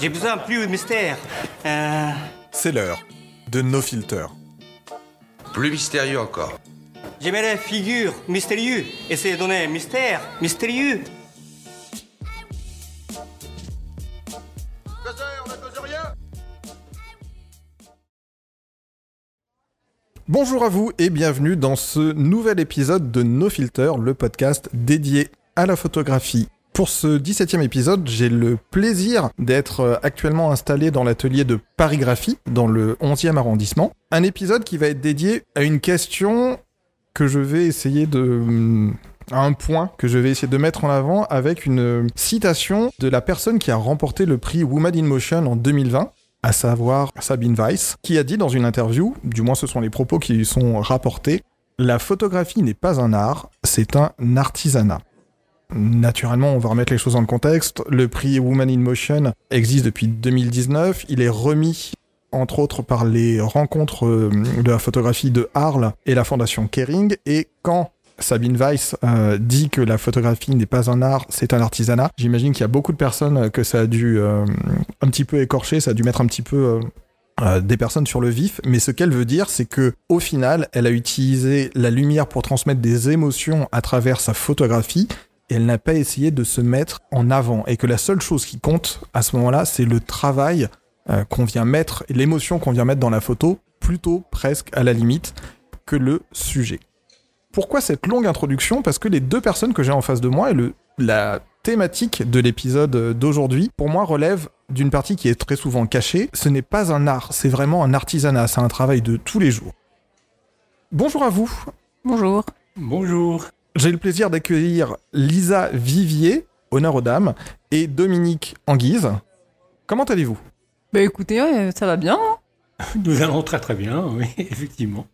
J'ai besoin plus de mystère. Euh, C'est l'heure de No Filter. Plus mystérieux encore. J'aimerais figure mystérieux. Essayez de donner mystère mystérieux. Bonjour à vous et bienvenue dans ce nouvel épisode de No Filter, le podcast dédié à la photographie. Pour ce 17e épisode, j'ai le plaisir d'être euh, actuellement installé dans l'atelier de parigraphie dans le 11e arrondissement. Un épisode qui va être dédié à une question que je vais essayer de hum, à un point que je vais essayer de mettre en avant avec une citation de la personne qui a remporté le prix Woman in Motion en 2020 à savoir Sabine Weiss, qui a dit dans une interview, du moins ce sont les propos qui lui sont rapportés, la photographie n'est pas un art, c'est un artisanat. Naturellement, on va remettre les choses dans le contexte. Le prix Woman in Motion existe depuis 2019. Il est remis, entre autres, par les rencontres euh, de la photographie de Arles et la fondation Kering. Et quand Sabine Weiss euh, dit que la photographie n'est pas un art, c'est un artisanat. J'imagine qu'il y a beaucoup de personnes que ça a dû euh, un petit peu écorcher, ça a dû mettre un petit peu euh, des personnes sur le vif. Mais ce qu'elle veut dire, c'est que au final, elle a utilisé la lumière pour transmettre des émotions à travers sa photographie. Et elle n'a pas essayé de se mettre en avant. Et que la seule chose qui compte à ce moment-là, c'est le travail qu'on vient mettre, et l'émotion qu'on vient mettre dans la photo, plutôt presque à la limite que le sujet. Pourquoi cette longue introduction? Parce que les deux personnes que j'ai en face de moi et le, la thématique de l'épisode d'aujourd'hui, pour moi, relève d'une partie qui est très souvent cachée. Ce n'est pas un art, c'est vraiment un artisanat, c'est un travail de tous les jours. Bonjour à vous. Bonjour. Bonjour. J'ai le plaisir d'accueillir Lisa Vivier, honneur aux dames, et Dominique Anguise. Comment allez-vous? Bah écoutez, ça va bien. hein Nous allons très très bien, oui, effectivement.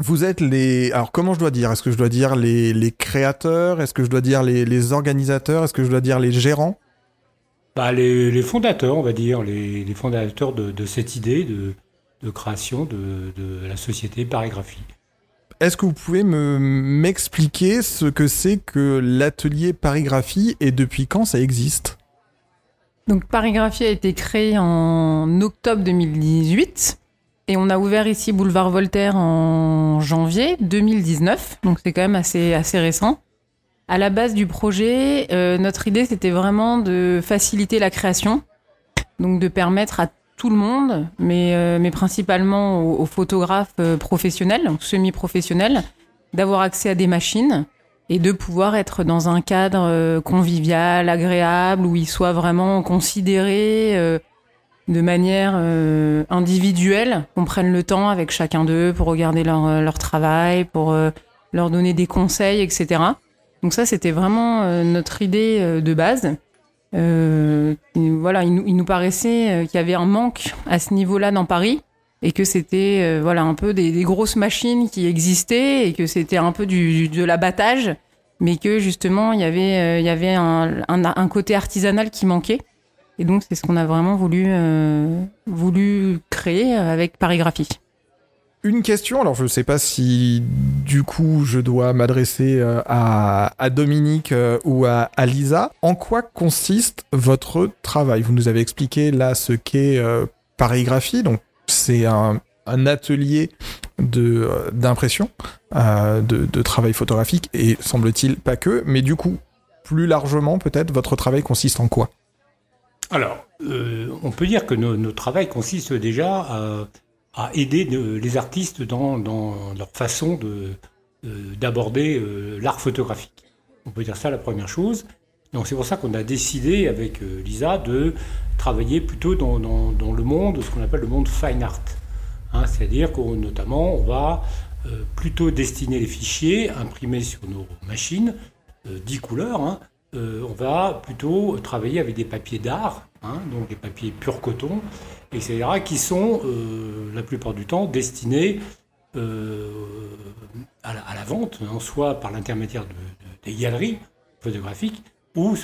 Vous êtes les... Alors comment je dois dire? Est-ce que je dois dire les, les créateurs? Est-ce que je dois dire les, les organisateurs? Est-ce que je dois dire les gérants? Bah, les, les fondateurs, on va dire, les, les fondateurs de, de cette idée de, de création de, de la société Parigraphie. Est-ce que vous pouvez me m'expliquer ce que c'est que l'atelier parigraphie et depuis quand ça existe? Donc Parigraphie a été créé en octobre 2018 et on a ouvert ici Boulevard Voltaire en janvier 2019. Donc c'est quand même assez, assez récent. À la base du projet, euh, notre idée c'était vraiment de faciliter la création, donc de permettre à tout le monde, mais, euh, mais principalement aux, photographes euh, professionnels, semi-professionnels, d'avoir accès à des machines et de pouvoir être dans un cadre euh, convivial, agréable, où ils soient vraiment considérés euh, de manière euh, individuelle, qu'on prenne le temps avec chacun d'eux pour regarder leur, euh, leur travail, pour euh, leur donner des conseils, etc. Donc ça, c'était vraiment notre idée de base. Voilà, il nous, il nous paraissait qu'il y avait un manque à ce niveau-là dans Paris et que c'était voilà un peu des, grosses machines qui existaient et que c'était un peu du, de l'abattage, mais que justement il y avait il y avait un, un côté artisanal qui manquait. Et donc c'est ce qu'on a vraiment voulu euh, créer avec Parigraphie. Une question, alors je ne sais pas si du coup je dois m'adresser euh, à, Dominique euh, ou à, Lisa. En quoi consiste votre travail? Vous nous avez expliqué là ce qu'est euh, parigraphie, donc c'est un, atelier d'impression, de travail photographique et semble-t-il pas que, mais du coup plus largement peut-être votre travail consiste en quoi? Alors, euh, on peut dire que no- notre travail consiste déjà à, aider de- les artistes dans, leur façon de- d'aborder euh, l'art photographique. On peut dire ça la première chose. Donc c'est pour ça qu'on a décidé avec euh, Lisa de travailler plutôt dans, le monde, ce qu'on appelle le monde fine art. Hein, C'est-à-dire qu'on notamment on va euh, plutôt destiner les fichiers imprimés sur nos machines, euh, 10 couleurs, hein, euh, on va plutôt travailler avec des papiers d'art, hein, donc des papiers pur coton, etc., qui sont euh, la plupart du temps destinés euh, à, la, vente, hein, soit par l'intermédiaire de, de- des galeries photographiques ou,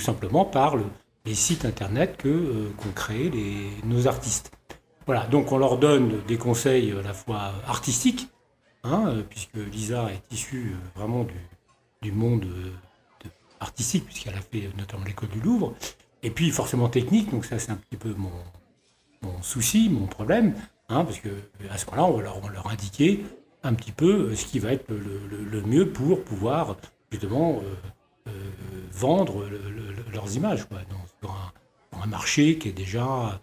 simplement par le- les sites internet que qu'ont créés nos artistes. Voilà, donc on leur donne des conseils à la fois artistiques, hein, puisque Lisa est issue vraiment du, monde de- artistique, puisqu'elle a fait notamment l'école du Louvre, et puis forcément technique, donc ça c'est un petit peu mon, mon souci, mon problème, hein, parce que à ce moment-là, on va leur, on leur indiquer un petit peu ce qui va être le, le- mieux pour pouvoir justement euh, euh, vendre le- le- leurs images dans, un, marché qui est déjà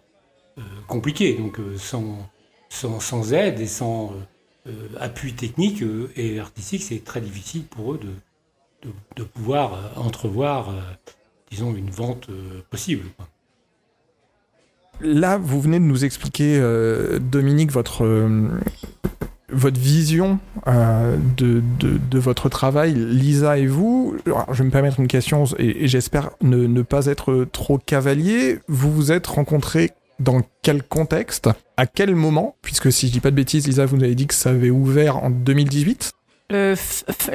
euh, compliqué. Donc euh, sans, sans, aide et sans euh, euh, appui technique euh, et artistique, c'est très difficile pour eux de, de, pouvoir euh, entrevoir, euh, disons, une vente euh, possible. Là, vous venez de nous expliquer, Dominique, votre, votre vision de, de, votre travail, Lisa et vous. Je vais me permettre une question et, j'espère ne, ne pas être trop cavalier. Vous vous êtes rencontrés dans quel contexte? À quel moment? Puisque si je dis pas de bêtises, Lisa, vous nous avez dit que ça avait ouvert en 2018. Le,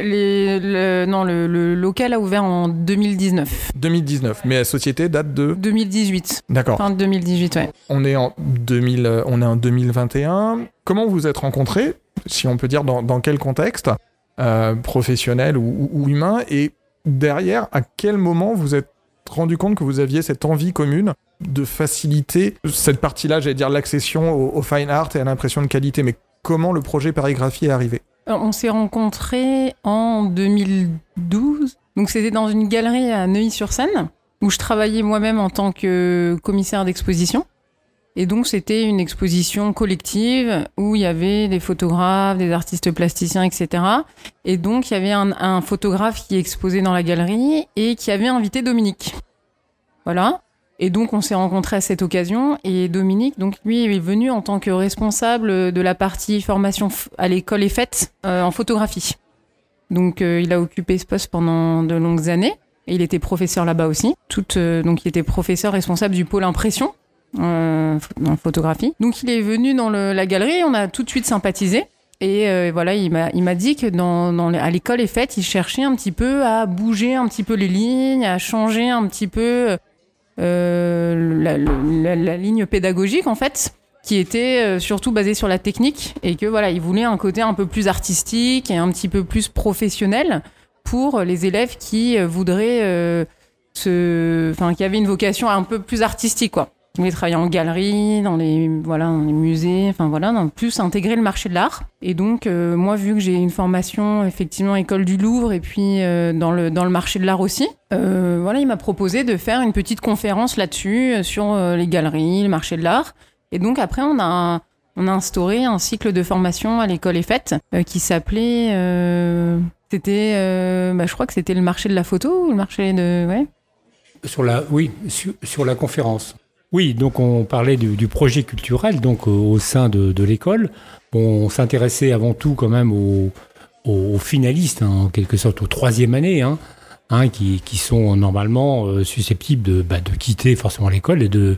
les- non, le, le local a ouvert en 2019. 2019, mais la société date de... 2018. D'accord. Fin de 2018, ouais. On est en 2000, euh, on est en 2021. Comment vous vous êtes rencontrés, si on peut dire dans, dans quel contexte, euh, professionnel ou, ou- ou humain, et derrière, à quel moment vous êtes rendu compte que vous aviez cette envie commune de faciliter cette partie-là, j'allais dire l'accession au, au fine art et à l'impression de qualité, mais comment le projet Parigraphie est arrivé On s'est rencontrés en 2012. Donc c'était dans une galerie à Neuilly-sur-Seine où je travaillais moi-même en tant que commissaire d'exposition. Et donc c'était une exposition collective où il y avait des photographes, des artistes plasticiens, etc. Et donc il y avait un, un photographe qui exposait dans la galerie et qui avait invité Dominique. Voilà. Et donc on s'est rencontrés à cette occasion et Dominique, donc lui est venu en tant que responsable de la partie formation à l'école et fête euh, en photographie. Donc euh, il a occupé ce poste pendant de longues années et il était professeur là-bas aussi. Euh, donc il était professeur responsable du pôle impression la photographie. Donc il est venu dans la galerie, on a tout de suite sympathisé. Et voilà, il m'a, il m'a dit que dans, à l'école et fête, il cherchait un petit peu à bouger un petit peu les lignes, à changer un petit peu la, la- ligne pédagogique en fait, qui était euh, surtout basée sur la technique et que voilà, il voulait un côté un peu plus artistique et un petit peu plus professionnel pour les élèves qui euh, voudraient euh, se, enfin, qui avaient une vocation un peu plus artistique quoi. Qui voulaient travailler en galerie, dans les voilà, dans les musées, enfin voilà, dans plus intégrer le marché de l'art. Et donc euh, moi, vu que j'ai une formation effectivement école du Louvre et puis euh, dans le dans le marché de l'art aussi, euh, voilà, il m'a proposé de faire une petite conférence là-dessus sur les galeries, le marché de l'art. Et donc après, on a on a instauré un cycle de formation à l'école et qui s'appelait c'était bah, je crois que c'était le marché de la photo ou le marché de ouais Sur la, oui, sur la conférence. Oui, donc on parlait du, projet culturel donc euh, au sein de, l'école. On s'intéressait avant tout quand même aux, finalistes, hein, en quelque sorte aux troisième années, hein, hein, qui, sont normalement euh, susceptibles de, bah, de quitter forcément l'école et de,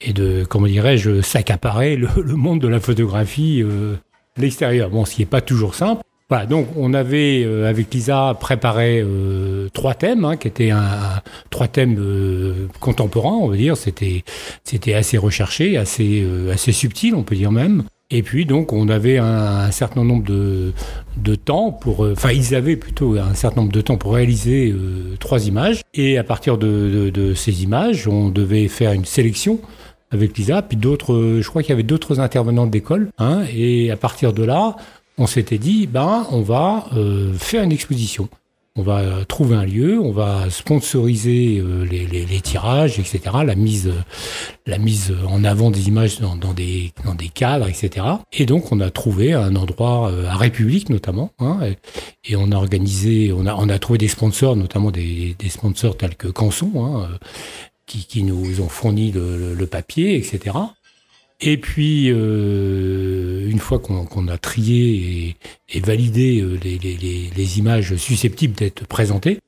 et de, comment dirais-je, s'accaparer le, monde de la photographie euh, l'extérieur. Bon, ce qui n'est pas toujours simple. Voilà, donc on avait euh, avec Lisa préparé euh, trois thèmes, hein, qui étaient un, trois thèmes euh, contemporains, on va dire. C'était c'était assez recherché, assez euh, assez subtil, on peut dire même. Et puis donc on avait un, un certain nombre de de temps pour, euh, enfin ils avaient plutôt un certain nombre de temps pour réaliser euh, trois images. Et à partir de, de, de ces images, on devait faire une sélection avec Lisa, puis d'autres, je crois qu'il y avait d'autres intervenants de l'école. Hein, et à partir de là, on s'était dit, ben, on va euh, faire une exposition. On va euh, trouver un lieu, on va sponsoriser euh, les, tirages, etc., la mise, la mise en avant des images dans, des, dans des cadres, etc. Et donc, on a trouvé un endroit à République, notamment, hein, et, on a organisé, on a, on a trouvé des sponsors, notamment des, sponsors tels que Canson, hein, qui, nous ont fourni le, papier, etc. Et puis, une fois qu'on a trié et, et validé euh, les, images susceptibles d'être présentées,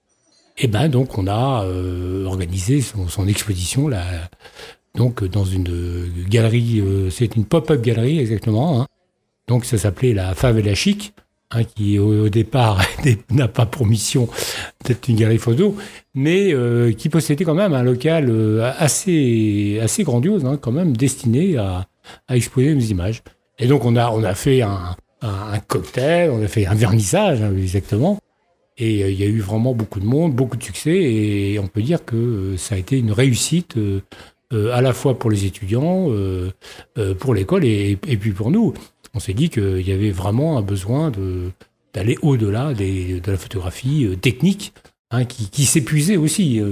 et ben donc on a euh, organisé son, exposition là, donc dans une euh, galerie, c'est une pop-up galerie exactement. hein. Donc ça s'appelait la Favela Chic, hein, qui au, départ n'a pas pour mission d'être une galerie photo, mais qui possédait quand même un local assez, assez grandiose, hein, quand même destiné à, à exposer nos images. Et donc on a, on a fait un, un, cocktail, on a fait un vernissage hein, exactement. Et euh, il y a eu vraiment beaucoup de monde, beaucoup de succès, et on peut dire que euh, ça a été une réussite euh, à la fois pour les étudiants, pour l'école et, et puis pour nous. On s'est dit qu'il y avait vraiment un besoin d'aller au-delà de la photographie technique, hein, qui, qui s'épuisait aussi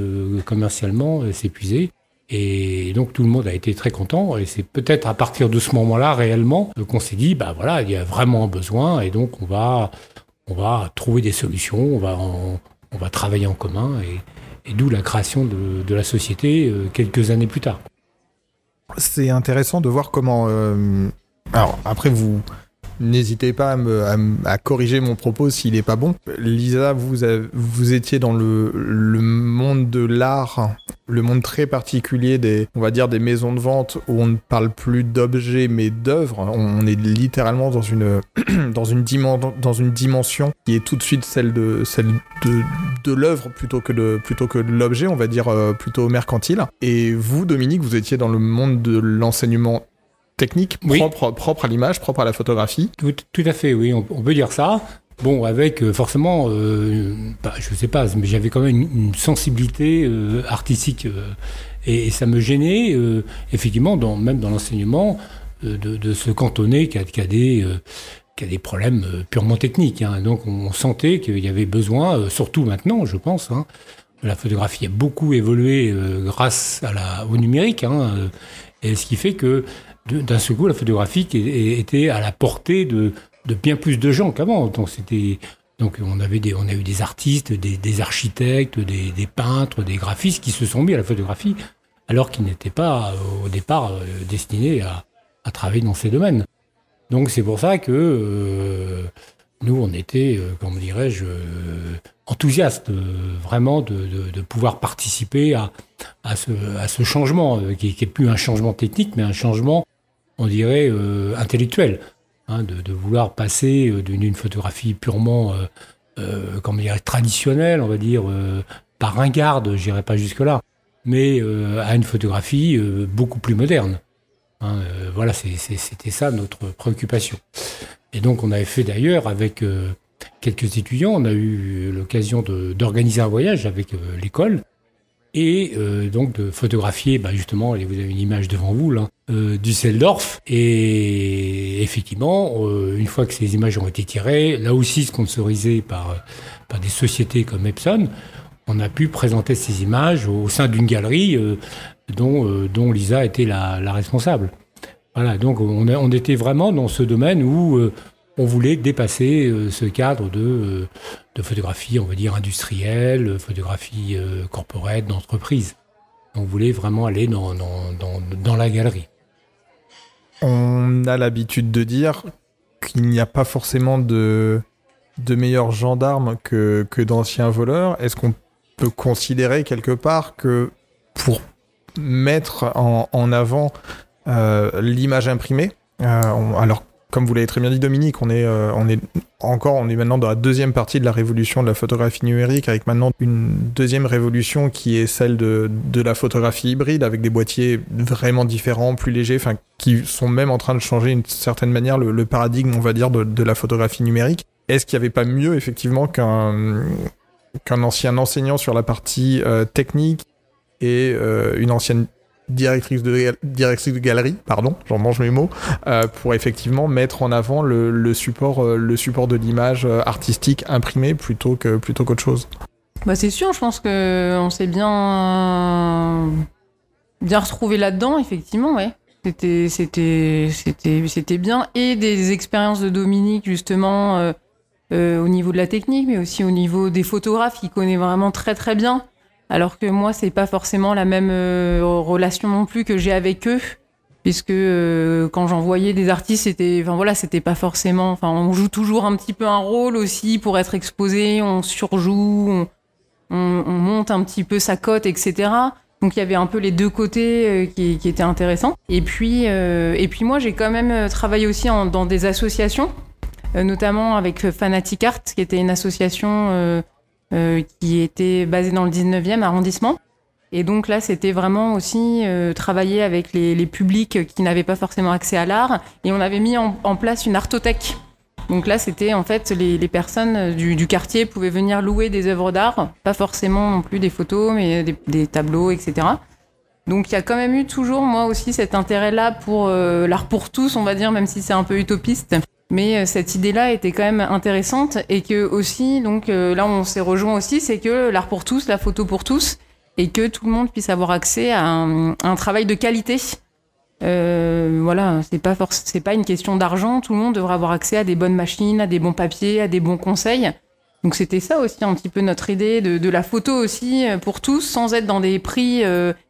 commercialement, s'épuisait. Et donc tout le monde a été très content. Et c'est peut-être à partir de ce moment-là réellement qu'on s'est dit, bah voilà, il y a vraiment un besoin, et donc on va on va trouver des solutions, on va on va travailler en commun, et, d'où la création de, de la société euh, quelques années plus tard. C'est intéressant de voir comment. euh, Alors, après, vous n'hésitez pas à, me, corriger mon propos s'il n'est pas bon. Lisa, vous, vous étiez dans le, monde de l'art, le monde très particulier des, on va dire, des maisons de vente où on ne parle plus d'objets mais d'œuvres. On est littéralement dans une, dans, une dans une dimension qui est tout de suite celle de, celle de, de l'œuvre plutôt que de, plutôt que l'objet, on va dire euh, plutôt mercantile. Et vous, Dominique, vous étiez dans le monde de l'enseignement technique Oui. propre, propre à l'image, propre à la photographie. Tout, tout à fait, oui, on, on peut dire ça. Bon, avec euh, forcément, euh, bah, je sais pas, mais j'avais quand même une, une sensibilité euh, artistique euh, et, et ça me gênait, effectivement, dans, même dans l'enseignement, de, de se cantonner qu'à des, des problèmes purement techniques. hein. Donc, on sentait qu'il y avait besoin, surtout maintenant, je pense. hein, la photographie a beaucoup évolué grâce à la, au numérique, hein, et ce qui fait que d'un seul coup, la photographie était à la portée de, bien plus de gens qu'avant. Donc on avait des on a eu des artistes, des, architectes, des, peintres, des graphistes qui se sont mis à la photographie alors qu'ils n'étaient pas euh, au départ euh, destinés à, travailler dans ces domaines. Donc c'est pour ça que euh, nous on était, comment dirais-je, enthousiastes vraiment de, pouvoir participer à, à, ce, changement qui, qui est plus un changement technique mais un changement on dirait, euh, intellectuel, hein, de, de vouloir passer euh, d'une photographie purement, euh, euh, comment dire, traditionnelle, on va dire, euh, pas ringarde, j'irai pas jusque-là, mais à une photographie beaucoup plus moderne. Hein, voilà, c'était ça notre préoccupation. Et donc, on avait fait d'ailleurs avec quelques étudiants, on a eu l'occasion d'organiser un voyage avec l'école et euh, donc de photographier, bah, justement, vous avez une image devant vous là, euh, du Seldorf. Et effectivement, euh, une fois que ces images ont été tirées, là aussi sponsorisées par, par des sociétés comme Epson, on a pu présenter ces images au sein d'une galerie euh, dont, euh, dont Lisa était la, la responsable. Voilà, donc on, on était vraiment dans ce domaine où euh, on voulait dépasser euh, ce cadre de, de photographie, on va dire industrielle, photographie corporate, d'entreprise. On voulait vraiment aller dans, dans, dans, dans la galerie. On a l'habitude de dire qu'il n'y a pas forcément de, meilleurs gendarmes que, d'anciens voleurs. Est-ce qu'on peut considérer quelque part que pour mettre en, en avant euh, l'image imprimée, euh, on- alors comme vous l'avez très bien dit Dominique, on est, euh, on est encore, on est maintenant dans la deuxième partie de la révolution de la photographie numérique, avec maintenant une deuxième révolution qui est celle de, de la photographie hybride, avec des boîtiers vraiment différents, plus légers, enfin qui sont même en train de changer d'une certaine manière le, paradigme, on va dire, de, la photographie numérique. Est-ce qu'il n'y avait pas mieux effectivement qu'un qu'un ancien enseignant sur la partie euh, technique et euh, une ancienne directrice de, directrice galerie, pardon, j'en mange mes mots, euh, pour effectivement mettre en avant le, euh, support de l'image euh, artistique imprimée plutôt que plutôt qu'autre chose. Bah c'est sûr, je pense que on s'est bien bien retrouvé là-dedans, effectivement, ouais. C'était bien et des expériences de Dominique justement au niveau de la technique, mais aussi au niveau des photographes, qu'il connaît vraiment très très bien. Alors que moi, c'est pas forcément la même euh, relation non plus que j'ai avec eux, puisque euh, quand j'envoyais des artistes, c'était, enfin voilà, c'était pas forcément, enfin on joue toujours un petit peu un rôle aussi pour être exposé, on surjoue, on, on, on monte un petit peu sa cote, etc. Donc il y avait un peu les deux côtés euh, qui, qui étaient intéressants. Et puis, euh, et puis moi, j'ai quand même euh, travaillé aussi en- dans des associations, euh, notamment avec Fanatic Art, qui était une association qui était basée dans le 19e arrondissement. Et donc là, c'était vraiment aussi euh, travailler avec les, les publics qui n'avaient pas forcément accès à l'art. Et on avait mis en, en place une artothèque Donc là, c'était en fait les, les personnes du, du, quartier pouvaient venir louer des œuvres d'art, pas forcément non plus des photos, mais des, des tableaux, etc. Donc il y a quand même eu toujours, moi aussi, cet intérêt-là pour euh, l'art pour tous, on va dire, même si c'est un peu utopiste. Mais euh, cette idée-là était quand même intéressante et que aussi, donc euh, là on s'est rejoint aussi, c'est que l'art pour tous, la photo pour tous, et que tout le monde puisse avoir accès à un, travail de qualité. Euh, voilà, c'est pas c'est pas une question d'argent. Tout le monde devrait avoir accès à des bonnes machines, à des bons papiers, à des bons conseils. Donc c'était ça aussi un petit peu notre idée de, la photo aussi pour tous, sans être dans des prix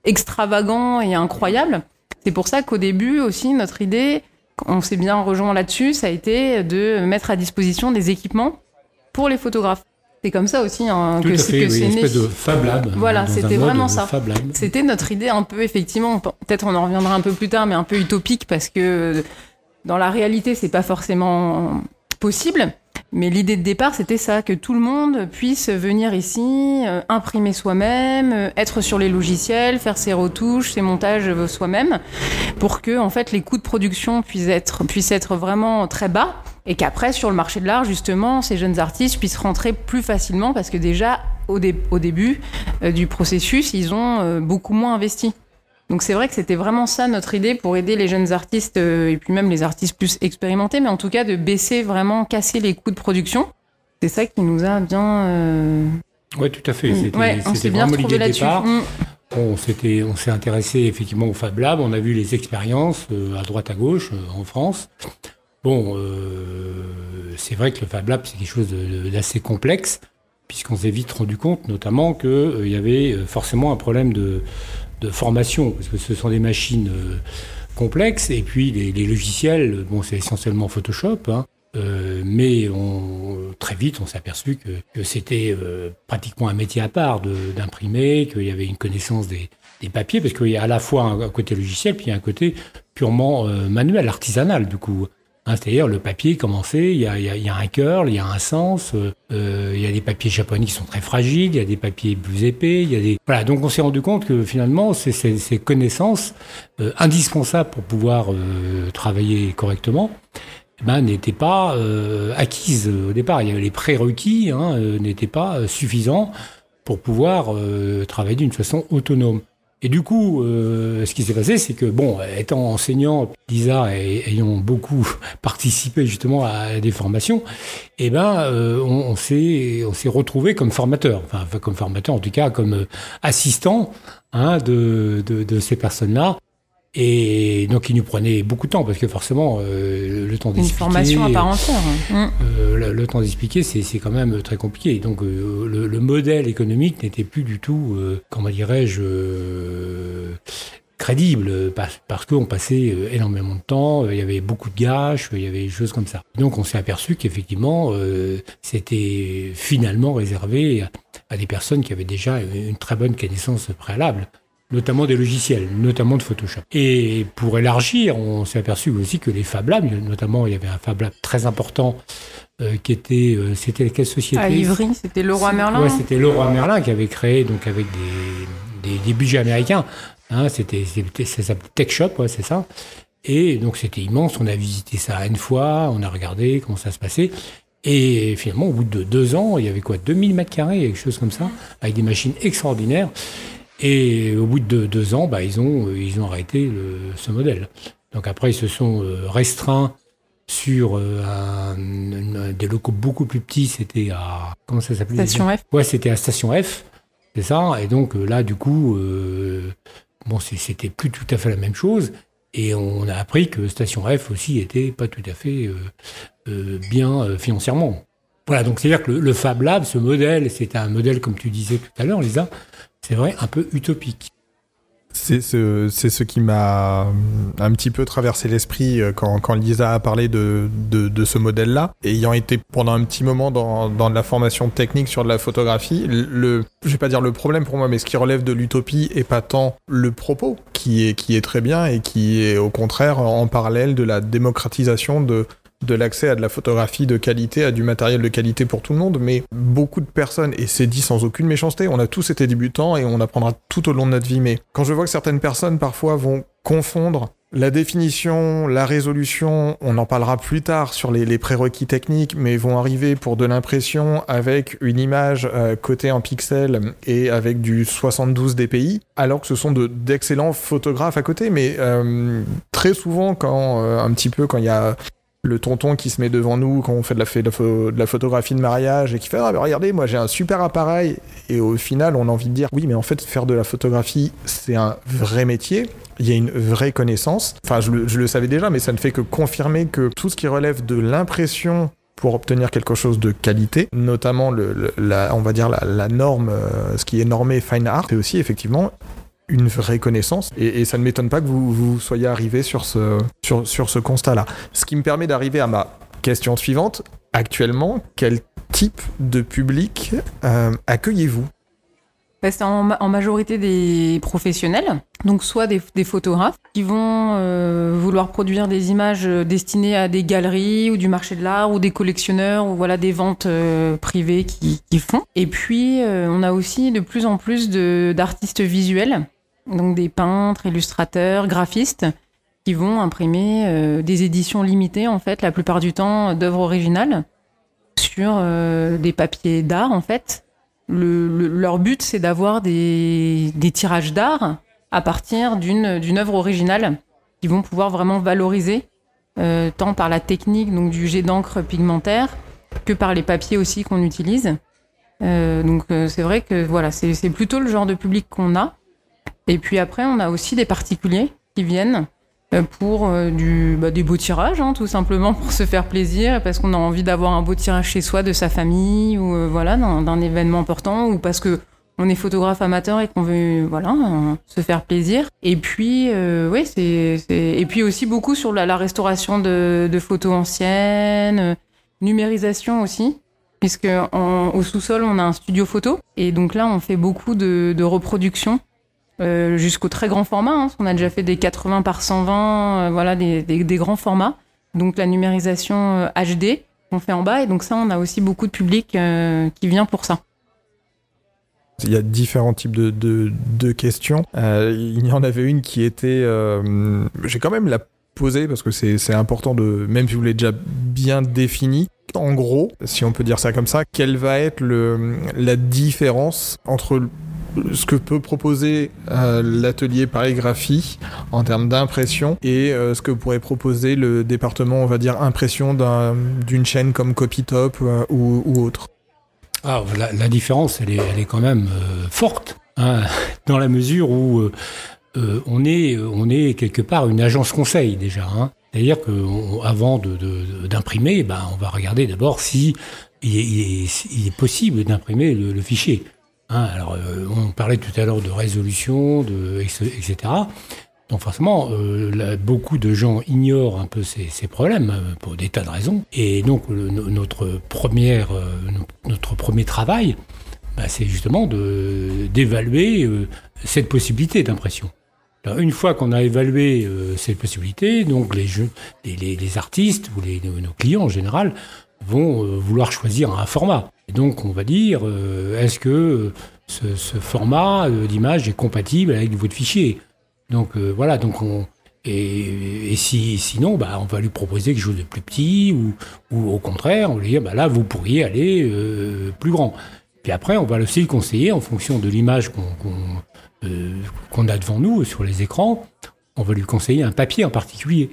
extravagants et incroyables. C'est pour ça qu'au début aussi notre idée, on s'est bien rejoint là-dessus, ça a été de mettre à disposition des équipements pour les photographes. C'est comme ça aussi hein, Tout que c'est oui, une né. espèce de Fab Lab. Voilà, c'était vraiment ça. C'était notre idée un peu, effectivement, peut-être on en reviendra un peu plus tard, mais un peu utopique parce que dans la réalité, c'est pas forcément possible. Mais l'idée de départ, c'était ça, que tout le monde puisse venir ici, euh, imprimer soi-même, euh, être sur les logiciels, faire ses retouches, ses montages euh, soi-même, pour que en fait les coûts de production puissent être, puissent être vraiment très bas, et qu'après sur le marché de l'art, justement, ces jeunes artistes puissent rentrer plus facilement, parce que déjà au, dé au début du processus, ils ont beaucoup moins investi. Donc c'est vrai que c'était vraiment ça notre idée pour aider les jeunes artistes euh, et puis même les artistes plus expérimentés, mais en tout cas de baisser vraiment, casser les coûts de production. C'est ça qui nous a bien. Euh... Oui, tout à fait. C'était Ouais, s'est c'était bien vraiment l'idée de là-dessus. départ. Mm. On s'était, on s'est intéressé effectivement au Fab Lab. On a vu les expériences euh, à droite à gauche euh, en France. Bon, c'est vrai que le Fab Lab c'est quelque chose d'assez complexe puisqu'on s'est vite rendu compte, notamment que euh, il y avait forcément un problème de, de formation parce que ce sont des machines euh, complexes et puis les, les logiciels, bon, c'est essentiellement Photoshop. Hein, euh, mais on, très vite, on s'est aperçu que, que c'était euh, pratiquement un métier à part d'imprimer, qu'il y avait une connaissance des, des papiers, parce qu'il y a à la fois un, côté logiciel, puis un côté purement manuel, artisanal, du coup. C'est-à-dire le papier commencé, il y a, y a- y a un curl, il y a un sens, euh, euh, il y a des papiers japonais qui sont très fragiles, il y a des papiers plus épais, il y a des voilà. Donc on s'est rendu compte que finalement ces, ces, ces connaissances euh, indispensables pour pouvoir euh, travailler correctement eh ben, n'étaient pas euh, acquises au départ. Il y avait les prérequis hein, n'étaient pas suffisants pour pouvoir travailler d'une façon autonome. Et du coup, euh, ce qui s'est passé, c'est que, bon, étant enseignant, Lisa et ayant beaucoup participé justement à des formations, eh ben, euh, on, s'est on s'est retrouvé comme formateur, enfin, enfin, comme formateur en tout cas, comme euh, assistant hein, de, de, de ces personnes-là. Et donc, il nous prenait beaucoup de temps parce que forcément, euh, le temps Une d'expliquer, formation à part entière. Mm. euh, le, le temps d'expliquer, c'est quand même très compliqué. Donc euh, le, le modèle économique n'était plus du tout, euh, comment dirais-je, euh, crédible parce, qu'on passait énormément de temps, il y avait beaucoup de gâches, il y avait des choses comme ça. Donc on s'est aperçu qu'effectivement, euh, c'était finalement réservé à des personnes qui avaient déjà une très bonne connaissance préalable notamment des logiciels, notamment de Photoshop. Et pour élargir, on s'est aperçu aussi que les Fab Labs, notamment il y avait un Fab Lab très important euh, qui était, euh, c'était quelle société À Ivry, c'était Leroy Merlin. Ouais, c'était Leroy Merlin qui avait créé donc avec des, des, des budgets américains. Hein, c'était, ça s'appelait Tech Shop, ouais, c'est ça. Et donc c'était immense. On a visité ça une fois, on a regardé comment ça se passait. Et finalement, au bout de deux ans, il y avait quoi 2000 mètres carrés, quelque chose comme ça, avec des machines extraordinaires. Et au bout de deux, deux ans, bah, ils, ont, euh, ils ont arrêté le, ce modèle. Donc après, ils se sont euh, restreints sur euh, un- des locaux beaucoup plus petits. C'était à... Comment ça s'appelait Station F. Ouais, c'était à Station F, c'est ça. Et donc là, du coup, euh, bon, c'est- c'était plus tout à fait la même chose. Et on a appris que Station F aussi était pas tout à fait euh, euh, bien financièrement. Voilà, donc c'est-à-dire que le, le Fab Lab, ce modèle, c'était un modèle, comme tu disais tout à l'heure, Lisa, c'est vrai, un peu utopique. C'est ce, ce qui m'a euh, un petit peu traversé l'esprit euh, quand, quand Lisa a parlé de, de, ce modèle-là. Ayant été pendant un petit moment dans, dans de la formation technique sur de la photographie, le, je vais pas dire le problème pour moi, mais ce qui relève de l'utopie est pas tant le propos, qui est, qui est très bien et qui est au contraire en parallèle de la démocratisation de, de l'accès à de la photographie de qualité, à du matériel de qualité pour tout le monde, mais beaucoup de personnes, et c'est dit sans aucune méchanceté, on a tous été débutants et on apprendra tout au long de notre vie, mais quand je vois que certaines personnes parfois vont confondre La définition, la résolution, on en parlera plus tard sur les, prérequis techniques, mais vont arriver pour de l'impression avec une image euh, cotée en pixels et avec du 72 dpi, alors que ce sont de- d'excellents photographes à côté. Mais euh, très souvent, quand euh, un petit peu quand il y a le tonton qui se met devant nous quand on fait de la, photographie de mariage et qui fait ah, mais regardez moi j'ai un super appareil. Et au final on a envie de dire oui mais en fait faire de la photographie c'est un vrai métier. Il y a une vraie connaissance. Enfin je le, savais déjà mais ça ne fait que confirmer que tout ce qui relève de l'impression pour obtenir quelque chose de qualité, notamment le, la, on va dire la, la norme, euh, ce qui est normé fine art, c'est aussi effectivement une vraie connaissance. Et, ça ne m'étonne pas que vous, soyez arrivé sur ce, sur, sur ce constat-là. Ce qui me permet d'arriver à ma question suivante. Actuellement, quel type de public euh, accueillez-vous? Bah, c'est en, ma- en majorité des professionnels, donc soit des, photographes qui vont euh, vouloir produire des images euh, destinées à des galeries ou du marché de l'art ou des collectionneurs ou voilà des ventes privées qui, font. Et puis on a aussi de plus en plus d'artistes visuels, donc des peintres, illustrateurs, graphistes qui vont imprimer euh, des éditions limitées en fait la plupart du temps d'œuvres originales sur euh, des papiers d'art en fait le, le- leur but, c'est d'avoir des, des tirages d'art à partir d'une d'une œuvre originale qui vont pouvoir vraiment valoriser euh, tant par la technique donc du jet d'encre pigmentaire que par les papiers aussi qu'on utilise. Donc c'est vrai que voilà, c'est plutôt le genre de public qu'on a. Et puis après, on a aussi des particuliers qui viennent euh, pour euh, du, bah, des beaux tirages, hein, tout simplement pour se faire plaisir, parce qu'on a envie d'avoir un beau tirage chez soi de sa famille ou euh, voilà d'un événement important, ou parce que on est photographe amateur et qu'on veut voilà se faire plaisir. Et puis euh, oui, c'est et puis aussi beaucoup sur la, restauration de, de photos anciennes, numérisation aussi. Puisque au sous-sol, on a un studio photo. Et donc là, on fait beaucoup de, de reproductions euh, jusqu'au très grand format. hein, qu'on a déjà fait des 80 par 120, euh, voilà, des, grands formats. Donc la numérisation euh, HD qu'on fait en bas. Et donc ça, on a aussi beaucoup de public euh, qui vient pour ça. Il y a différents types de, questions. Euh, il y en avait une qui était... euh, J'ai quand même la poser parce que c'est important de... Même si vous l'avez déjà bien défini. En gros, si on peut dire ça comme ça, quelle va être la différence entre ce que peut proposer euh, l'atelier parigraphie en termes d'impression et euh, ce que pourrait proposer le département, on va dire, impression d'un- d'une chaîne comme Copytop euh, ou, autre Ah, la, différence, elle est, quand même euh, forte, hein, dans la mesure où on, est, quelque part une agence conseil déjà. Hein. C'est-à-dire qu'avant d'imprimer, ben, on va regarder d'abord si il est, possible d'imprimer le fichier. Hein, alors, euh, on parlait tout à l'heure de résolution, de, etc. Donc forcément, euh, beaucoup de gens ignorent un peu ces, ces problèmes euh, pour des tas de raisons. Et donc notre première, no- notre premier travail, bah, c'est justement d'évaluer cette possibilité d'impression. Une fois qu'on a évalué euh, cette possibilité, donc les, les, artistes ou les, nos clients en général vont euh, vouloir choisir un format. Et donc on va dire, euh, est-ce que euh, ce, format d'image est compatible avec votre fichier? Donc voilà, donc on, et, si, sinon, bah, on va lui proposer quelque chose de plus petit ou, ou au contraire, on lui dit, bah, là, vous pourriez aller plus grand. Puis après, on va aussi le conseiller en fonction de l'image qu'on a devant nous sur les écrans. On va lui conseiller un papier en particulier.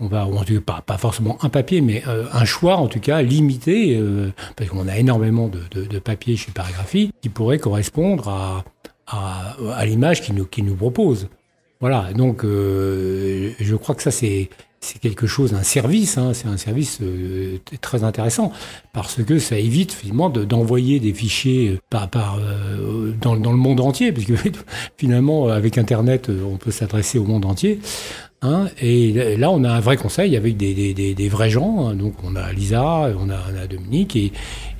On va, tout cas, pas, pas forcément un papier, mais euh, un choix en tout cas limité, euh, parce qu'on a énormément de, de, de papiers chez Paragraphie qui pourraient correspondre à, à, à l'image qu'il nous, qu'il nous propose. Voilà, donc euh, je crois que ça c'est c'est quelque chose, un service, hein, c'est un service euh, très intéressant parce que ça évite finalement de- d'envoyer des fichiers euh, par, par, euh, dans, dans le monde entier, parce que finalement avec Internet euh, on peut s'adresser au monde entier. Hein, et là on a un vrai conseil avec des, des, des, des vrais gens, donc on a Lisa, on a, on a Dominique, et,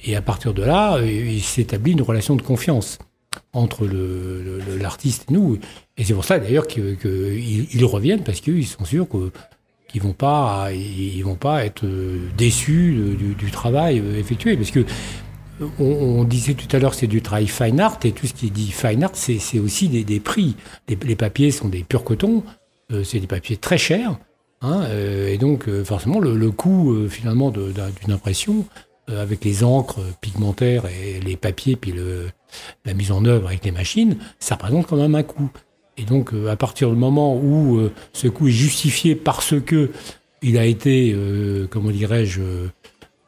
et à partir de là euh, il s'établit une relation de confiance entre le- le- le- l'artiste et nous. Et c'est pour ça d'ailleurs qu'ils ils- ils reviennent parce qu'ils sont sûrs que qu'ils vont pas ils vont pas être euh, déçus du, du travail euh, effectué. Parce que on, on disait tout à l'heure c'est du travail fine art. Et tout ce qui est dit fine art c'est aussi des, des prix. Les, les papiers sont des purs cotons c'est des papiers très chers. Hein, euh, et donc, euh, forcément, le, coût euh, finalement d'une impression, euh, avec les encres pigmentaires et les papiers, puis la mise en œuvre avec les machines, ça représente quand même un coût. Et donc, euh, à partir du moment où euh, ce coût est justifié parce que il a été, euh, comment dirais-je, euh,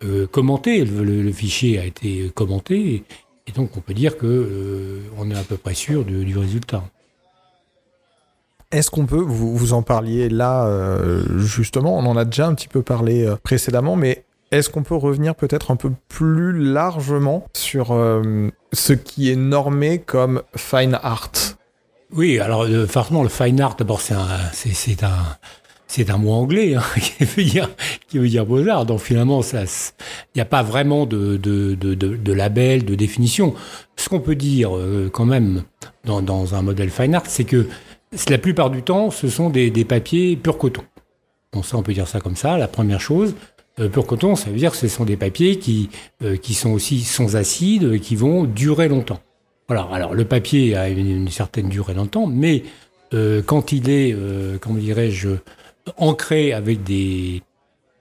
euh, commenté, le, fichier a été commenté, et, donc on peut dire que euh, on est à peu près sûr du résultat. Est-ce qu'on peut, vous, vous en parliez là, euh, justement, on en a déjà un petit peu parlé euh, précédemment, mais est-ce qu'on peut revenir peut-être un peu plus largement sur euh, ce qui est normé comme fine art? Oui, alors forcément le fine art, d'abord c'est un, c'est, un, mot anglais hein, qui veut dire, qui veut dire beaux arts. Donc finalement, il n'y a pas vraiment de, de, de, de, label, de définition. Ce qu'on peut dire quand même dans, dans un modèle fine art, c'est que la plupart du temps, ce sont des, papiers pur coton. Bon, ça, on peut dire ça comme ça. La première chose, euh, pur coton, ça veut dire que ce sont des papiers qui, euh, sont aussi sans acide et qui vont durer longtemps. Voilà. Alors, le papier a une, certaine durée dans le mais euh, quand il est, euh, comment dirais-je, ancré avec des,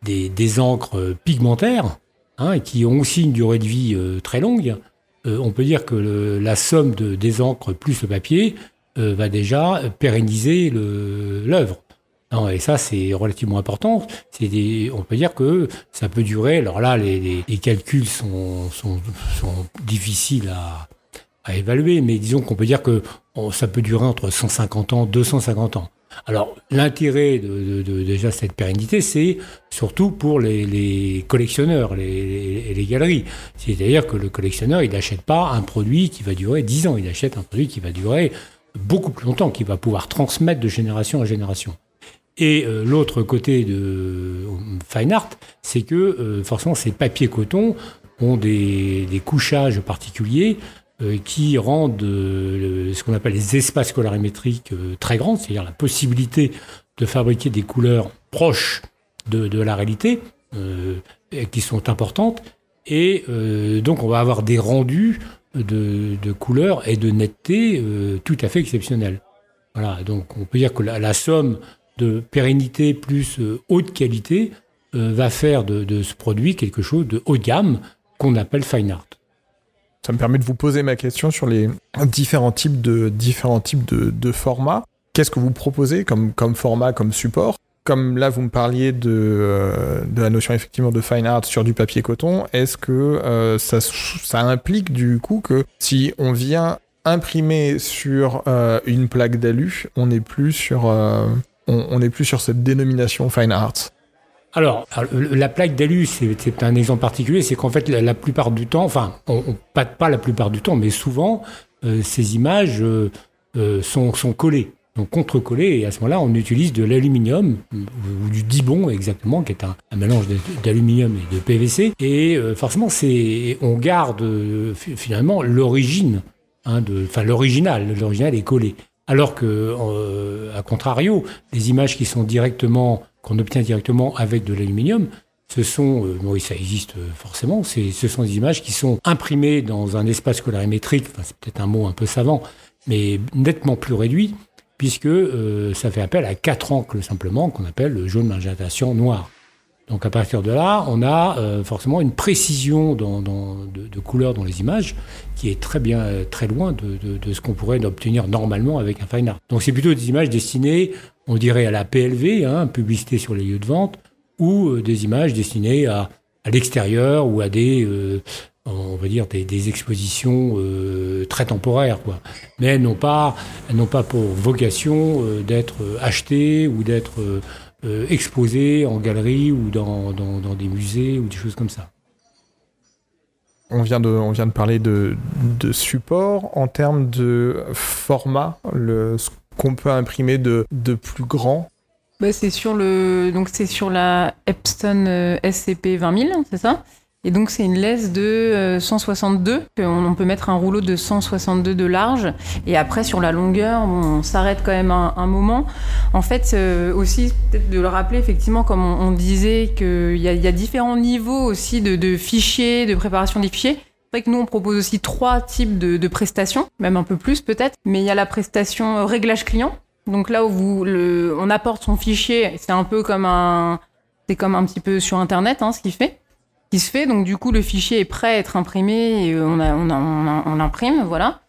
des, encres pigmentaires, hein, qui ont aussi une durée de vie euh, très longue, euh, on peut dire que la somme de, des encres plus le papier euh, va déjà pérenniser l'œuvre. Et ça, c'est relativement important. Des, on peut dire que ça peut durer. Alors là, les, calculs sont, sont, difficiles à, à évaluer, mais disons qu'on peut dire que ça peut durer entre 150 ans, 250 ans. Alors, l'intérêt de, déjà cette pérennité, c'est surtout pour les, les collectionneurs les, les- les galeries. C'est-à-dire que le collectionneur, il n'achète pas un produit qui va durer 10 ans, il achète un produit qui va durer beaucoup plus longtemps, qui va pouvoir transmettre de génération en génération. Et euh, l'autre côté de euh, fine art, c'est que euh, forcément ces papiers coton ont des, couchages particuliers qui rendent ce qu'on appelle les espaces colorimétriques très grands, c'est-à-dire la possibilité de fabriquer des couleurs proches de, la réalité, qui sont importantes. Et donc on va avoir des rendus de, de couleurs et de netteté euh, tout à fait exceptionnels. Voilà, donc on peut dire que la, somme de pérennité plus euh, haute qualité euh, va faire de, ce produit quelque chose de haut de gamme qu'on appelle fine art. Ça me permet de vous poser ma question sur les différents types de, différents types de formats. Qu'est-ce que vous proposez comme, comme format, comme support? Comme là, vous me parliez de, euh, de la notion effectivement de fine art sur du papier coton, est-ce que euh, ça, ça implique du coup que si on vient imprimer sur euh, une plaque d'alu, on n'est plus sur, on, plus sur cette dénomination fine art? Alors, la plaque d'alu, c'est un exemple particulier, c'est qu'en fait, la, plupart du temps, enfin, on, on pâte pas la plupart du temps, mais souvent, ces images sont, sont collées, donc contre-collées, et à ce moment-là, on utilise de l'aluminium, ou, du dibon exactement, qui est un, mélange d'aluminium et de PVC, et euh, forcément, c'est, on garde fi- finalement l'origine, hein, enfin l'original, l'original est collé. Alors que, euh, à contrario, les images qui sont directement, qu'on obtient directement avec de l'aluminium, ce sont, euh, oui, ça existe euh, forcément, ce sont des images qui sont imprimées dans un espace colorimétrique, enfin, c'est peut-être un mot un peu savant, mais nettement plus réduit, puisque euh, ça fait appel à quatre encres simplement, qu'on appelle le jaune, magenta, noir. Donc à partir de là, on a euh, forcément une précision de, couleurs dans les images qui est très bien, euh, très loin de, ce qu'on pourrait obtenir normalement avec un fine art. Donc c'est plutôt des images destinées, on dirait à la PLV, hein, publicité sur les lieux de vente, ou des images destinées à, à l'extérieur ou à des, on va dire des, des expositions euh, très temporaires, quoi. Mais elles n'ont pas, n'ont pas pour vocation euh, d'être euh, achetées ou d'être euh, euh, exposées en galerie ou dans, dans, dans des musées ou des choses comme ça. On vient de, on vient de parler de, de support en termes de format, le, ce qu'on peut imprimer de, de plus grand? Bah, c'est sur le donc c'est sur la Epson euh, SCP 20000, c'est ça? Et donc c'est une laisse de euh, 162 qu'on on peut mettre un rouleau de 162 de large et après sur la longueur on s'arrête quand même un, moment. En fait euh, aussi peut-être de le rappeler effectivement comme on, disait qu'il y y a différents niveaux aussi de, de fichiers, de préparation des fichiers. C'est vrai que nous, on propose aussi trois types de, de prestations, même un peu plus peut-être. Mais il y a la prestation euh, réglage client, Donc là où vous, le, on apporte son fichier, c'est un peu comme un, c'est comme un petit peu sur Internet, hein, ce qu'il fait, qui se fait. Donc du coup, le fichier est prêt à être imprimé et on, a, on, on, on l'imprime, voilà.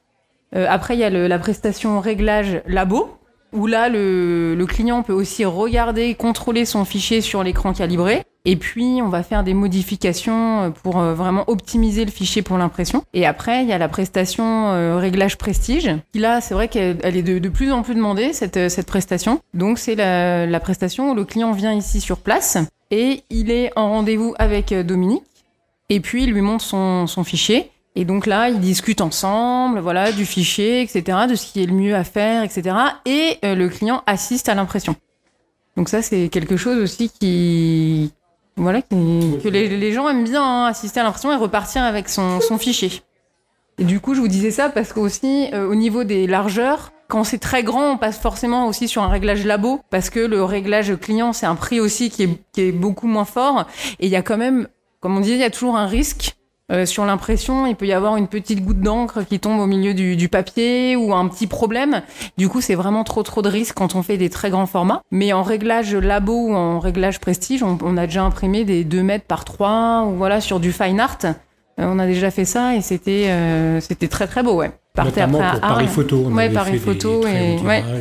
Euh, après, il y a le- la prestation réglage labo, où là, le, le client peut aussi regarder, contrôler son fichier sur l'écran calibré. Et puis, on va faire des modifications euh, pour euh, vraiment optimiser le fichier pour l'impression. Et après, il y a la prestation euh, réglage prestige. qui, Là, c'est vrai qu'elle elle est de, de plus en plus demandée, cette, euh, cette prestation. Donc, c'est la, la prestation où le client vient ici sur place et il est en rendez-vous avec euh, Dominique. Et puis, il lui montre son, fichier. Et donc là, ils discutent ensemble, voilà, du fichier, etc., de ce qui est le mieux à faire, etc. Et euh, le client assiste à l'impression. Donc ça, c'est quelque chose aussi qui, voilà, que les, gens aiment bien hein, assister à l'impression et repartir avec son, son fichier. Et du coup, je vous disais ça parce qu'aussi, euh, au niveau des largeurs, quand c'est très grand, on passe forcément aussi sur un réglage labo parce que le réglage client, c'est un prix aussi qui est, qui est beaucoup moins fort. Et il y a quand même, comme on disait, il y a toujours un risque euh, sur l'impression, il peut y avoir une petite goutte d'encre qui tombe au milieu du, du papier ou un petit problème. Du coup, c'est vraiment trop trop de risques quand on fait des très grands formats. Mais en réglage labo ou en réglage prestige, on, on a déjà imprimé des 2 mètres par 3 ou voilà sur du fine art. Euh, on a déjà fait ça et c'était euh, c'était très très beau, ouais. Partait Notamment après à pour Paris. Photo. On Ouais, avait Paris fait Photo des et- ouais. euh,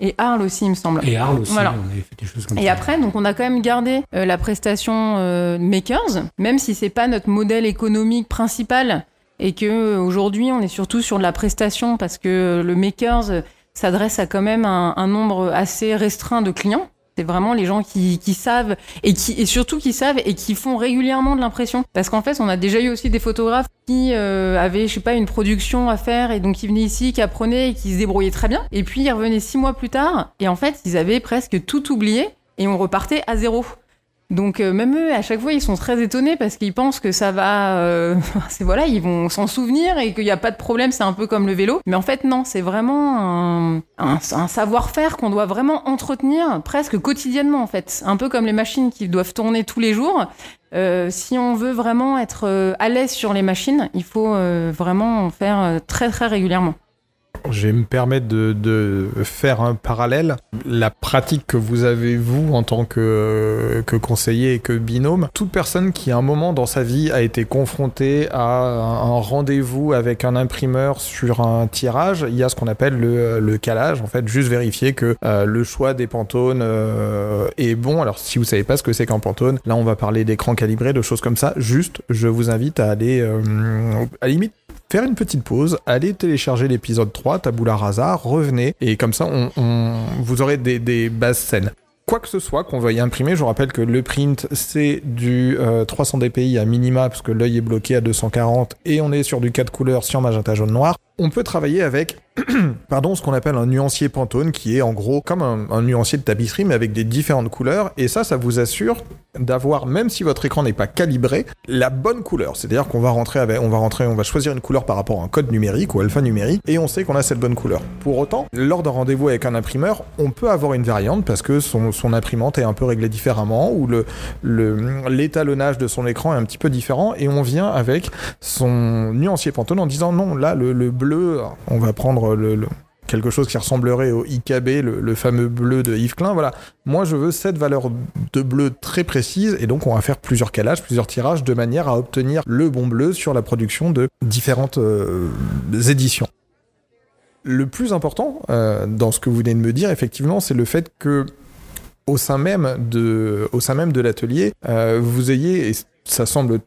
Et Arles aussi, il me semble. Et Arles aussi, Voilà. on avait fait des choses comme Et ça. après, donc on a quand même gardé euh, la prestation euh, Makers, même si c'est pas notre modèle économique principal et que aujourd'hui on est surtout sur de la prestation parce que le Makers s'adresse à quand même un, un nombre assez restreint de clients. C'est vraiment les gens qui, qui savent et qui surtout qui savent et qui font régulièrement de l'impression. Parce qu'en fait, on a déjà eu aussi des photographes qui euh, avaient, je sais pas, une production à faire et donc ils venaient ici, qui apprenaient et qui se débrouillaient très bien. Et puis ils revenaient six mois plus tard et en fait, ils avaient presque tout oublié et on repartait à zéro. Donc euh, même eux, à chaque fois, ils sont très étonnés parce qu'ils pensent que ça va, euh, voilà, ils vont s'en souvenir et qu'il n'y a pas de problème. C'est un peu comme le vélo, mais en fait non, c'est vraiment un, savoir-faire qu'on doit vraiment entretenir presque quotidiennement en fait, un peu comme les machines qui doivent tourner tous les jours. Euh, si on veut vraiment être euh, à l'aise sur les machines, il faut vraiment en faire très très régulièrement. Je vais me permettre de, de faire un parallèle. La pratique que vous avez, vous, en tant que, que conseiller et que binôme, toute personne qui, à un moment dans sa vie, a été confrontée à un rendez-vous avec un imprimeur sur un tirage, il y a ce qu'on appelle le, le calage. En fait, juste vérifier que euh, le choix des pantones euh, est bon. Alors, si vous savez pas ce que c'est qu'un pantone, là, on va parler d'écran calibré, de choses comme ça. Juste, je vous invite à aller, euh, à limite, faire une petite pause, allez télécharger l'épisode 3, Tabula Rasa, revenez, et comme ça, on, vous aurez des, bases saines. Quoi que ce soit qu'on veuille imprimer, je vous rappelle que le print, c'est du euh, 300 dpi à minima, parce que l'œil est bloqué à 240, et on est sur du 4 couleurs sur magenta jaune noir. On peut travailler avec pardon, ce qu'on appelle un nuancier Pantone, qui est en gros comme un, nuancier de tapisserie, mais avec des différentes couleurs. Et ça, ça vous assure d'avoir, même si votre écran n'est pas calibré, la bonne couleur. C'est-à-dire qu'on va rentrer avec, on va rentrer, on va choisir une couleur par rapport à un code numérique ou alphanumérique, et on sait qu'on a cette bonne couleur. Pour autant, lors d'un rendez-vous avec un imprimeur, on peut avoir une variante parce que son, imprimante est un peu réglée différemment, ou le, l'étalonnage de son écran est un petit peu différent, et on vient avec son nuancier Pantone en disant non, là, le bleu, on va prendre le, quelque chose qui ressemblerait au IKB, le, fameux bleu de Yves Klein. Voilà, moi je veux cette valeur de bleu très précise et donc on va faire plusieurs calages, plusieurs tirages de manière à obtenir le bon bleu sur la production de différentes euh, éditions. Le plus important euh, dans ce que vous venez de me dire, effectivement, c'est le fait que au sein même de, au sein même de l'atelier, euh, vous ayez, et ça semble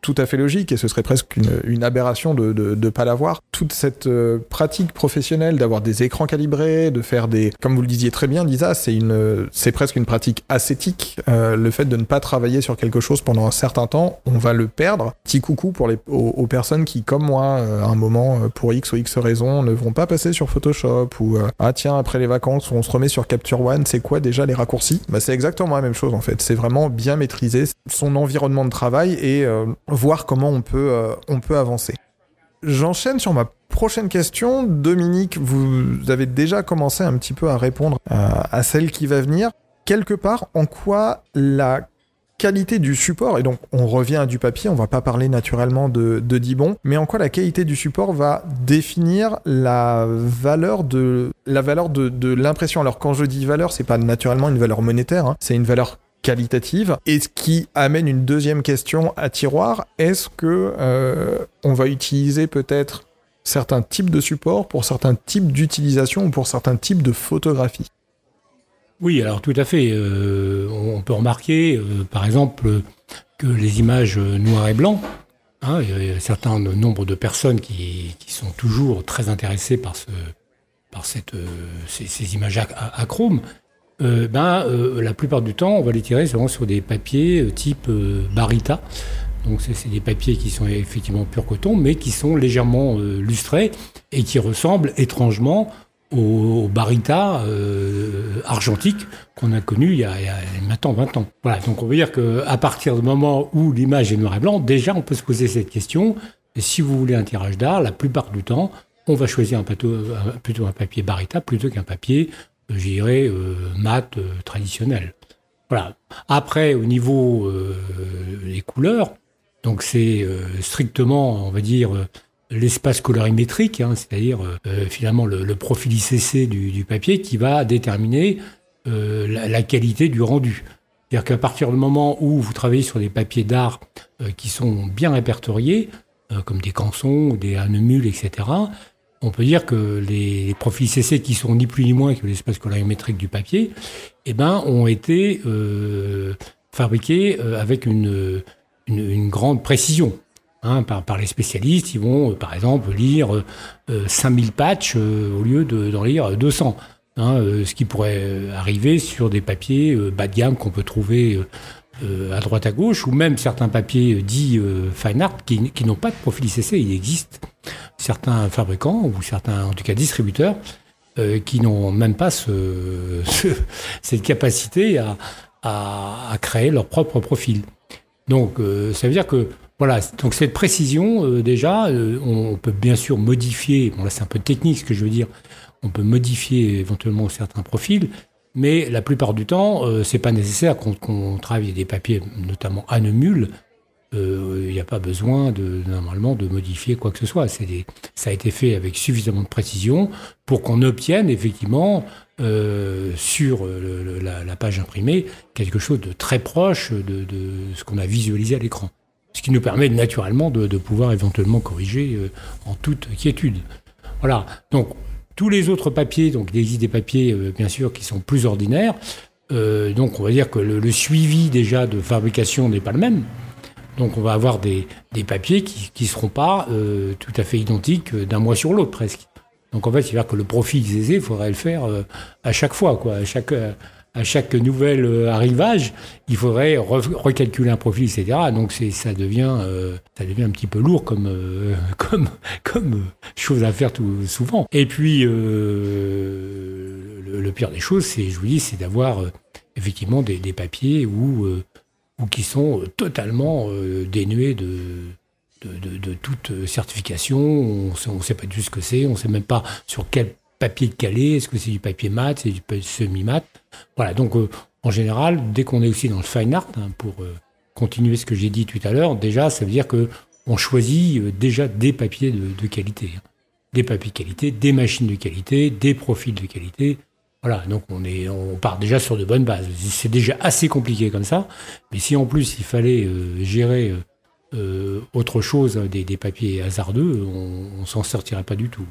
tout à fait logique et ce serait presque une, une aberration de ne de, de pas l'avoir. Toute cette euh, pratique professionnelle d'avoir des écrans calibrés, de faire des, comme vous le disiez très bien, Lisa, c'est une, c'est presque une pratique ascétique. Euh, le fait de ne pas travailler sur quelque chose pendant un certain temps, on va le perdre. Petit coucou pour les, aux, personnes qui, comme moi, euh, à un moment, euh, pour X ou X raisons, ne vont pas passer sur Photoshop ou euh, ah tiens après les vacances on se remet sur Capture One, c'est quoi déjà les raccourcis? Bah c'est exactement la même chose en fait. C'est vraiment bien maîtriser son environnement de travail et euh, voir comment on peut, euh, on peut avancer. J'enchaîne sur ma prochaine question. Dominique, vous avez déjà commencé un petit peu à répondre à, à celle qui va venir. Quelque part, en quoi la qualité du support, et donc on revient à du papier, on va pas parler naturellement de, de Dibon, mais en quoi la qualité du support va définir la valeur de la valeur de, de l'impression? Alors quand je dis valeur, c'est pas naturellement une valeur monétaire, hein. c'est une valeur qualitative. Et ce qui amène une deuxième question à tiroir, est-ce que euh, on va utiliser peut-être certains types de supports pour certains types d'utilisation ou pour certains types de photographie Oui, alors tout à fait. Euh, on peut remarquer, euh, par exemple, que les images noir et blanc, hein, il y a un certain nombre de personnes qui, sont toujours très intéressées par, ces, images achrome. Euh, ben, euh, la plupart du temps, on va les tirer sur des papiers euh, type Barita. Donc c'est des papiers qui sont effectivement pur coton, mais qui sont légèrement lustrés et qui ressemblent étrangement au, Barita qu'on a connu il y a, maintenant 20 ans. Voilà, donc on veut dire qu'à partir du moment où l'image est noir et blanc, déjà on peut se poser cette question. Si vous voulez un tirage d'art, la plupart du temps, on va choisir plutôt un papier Barita plutôt qu'un papier je dirais, euh, mat euh, traditionnel. Voilà. Après, au niveau euh, des couleurs, donc c'est strictement, on va dire, l'espace colorimétrique, hein, c'est-à-dire finalement le, profil ICC du, papier qui va déterminer la, qualité du rendu. C'est-à-dire qu'à partir du moment où vous travaillez sur des papiers d'art qui sont bien répertoriés, comme des cançons, des anemules, etc., on peut dire que les profils CC qui sont ni plus ni moins que l'espace colorimétrique du papier, eh ben, ont été euh, fabriqués euh, avec une, une, grande précision. Hein, par, par, les spécialistes, ils vont, euh, par exemple, lire 5000 patchs au lieu d'en lire 200. Hein, ce qui pourrait arriver sur des papiers bas de gamme qu'on peut trouver euh, à droite à gauche, ou même certains papiers dits euh, fine art qui, n'ont pas de profil ICC. Il existe certains fabricants, ou certains, en tout cas distributeurs, euh, qui n'ont même pas ce, cette capacité à, à, créer leur propre profil. Donc, ça veut dire que, voilà, donc cette précision, déjà, on, peut bien sûr modifier, bon là c'est un peu technique ce que je veux dire, on peut modifier éventuellement certains profils, mais la plupart du temps, euh, c'est pas nécessaire qu'on travaille des papiers, notamment anemule. Euh, il n'y a pas besoin de, normalement de modifier quoi que ce soit. Ça a été fait avec suffisamment de précision pour qu'on obtienne effectivement euh, sur la, page imprimée quelque chose de très proche de, ce qu'on a visualisé à l'écran. Ce qui nous permet naturellement de, de pouvoir éventuellement corriger en toute quiétude. Voilà. Donc tous les autres papiers, donc il existe des papiers euh, bien sûr qui sont plus ordinaires. Euh, donc on va dire que le, suivi déjà de fabrication n'est pas le même. Donc on va avoir des, papiers qui ne seront pas euh, tout à fait identiques d'un mois sur l'autre presque. Donc en fait, va que le profil aisé, il faudrait le faire à chaque fois, quoi, à chaque, à chaque nouvel euh, arrivage, il faudrait recalculer un profil, etc. Donc ça devient, euh, ça devient un petit peu lourd comme, euh, chose à faire tout souvent. Et puis le, pire des choses, c'est, je vous dis, c'est d'avoir effectivement des, papiers où, où qui sont totalement dénués de, toute certification. On ne sait pas du tout ce que c'est, on ne sait même pas sur quel papier de calé, est-ce que c'est du papier mat, c'est du semi-mat? Voilà, donc euh, en général, dès qu'on est aussi dans le fine art, hein, pour euh, continuer ce que j'ai dit tout à l'heure, déjà, ça veut dire que on choisit euh, déjà des papiers de, qualité. Hein. Des papiers de qualité, des machines de qualité, des profils de qualité. Voilà, donc on, est, on part déjà sur de bonnes bases. C'est déjà assez compliqué comme ça, mais si en plus il fallait gérer autre chose, des, des papiers hasardeux, on, on s'en sortirait pas du tout.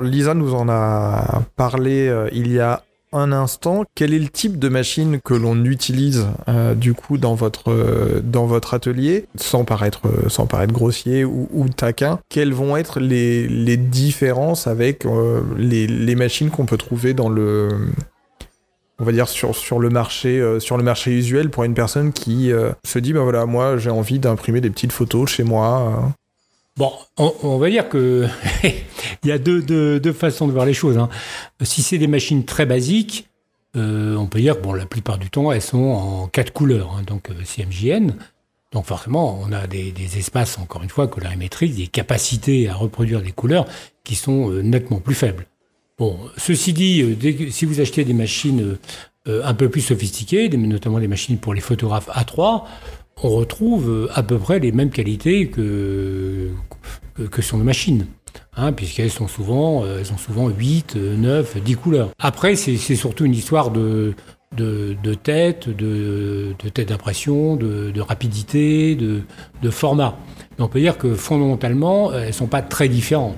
Lisa nous en a parlé euh, il y a un instant. Quel est le type de machine que l'on utilise euh, du coup dans votre euh, dans votre atelier, sans paraître sans paraître grossier ou, taquin Quelles vont être les, les différences avec les, les, machines qu'on peut trouver dans le on va dire sur, sur le marché sur le marché usuel pour une personne qui se dit ben voilà moi j'ai envie d'imprimer des petites photos chez moi Bon, on, va dire que il y a deux, façons de voir les choses. Hein. Si c'est des machines très basiques, euh, on peut dire que la plupart du temps, elles sont en quatre couleurs, hein, donc euh, CMJN. Donc forcément, on a des, espaces, encore une fois, colorimétriques, des capacités à reproduire des couleurs qui sont euh, nettement plus faibles. Bon, ceci dit, si vous achetez des machines un peu plus sophistiquées, notamment des machines pour les photographes A3, on retrouve à peu près les mêmes qualités que, que, sur nos machines. Hein, puisqu'elles sont souvent, elles sont souvent 8, 9, 10 couleurs. Après, c'est surtout une histoire de, de, de tête, de, de tête d'impression, de, de, rapidité, de, format. on peut dire que fondamentalement, elles ne sont pas très différentes.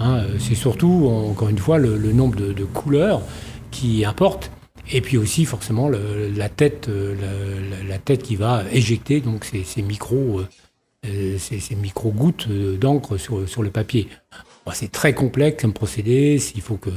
Hein, c'est surtout, encore une fois, le, le nombre de, couleurs qui importe. Et puis aussi, forcément, la, tête, la, la, tête qui va éjecter donc ces, ces micros, euh, ces, ces micro gouttes d'encre sur, sur le papier. c'est très complexe comme procédé. Il faut que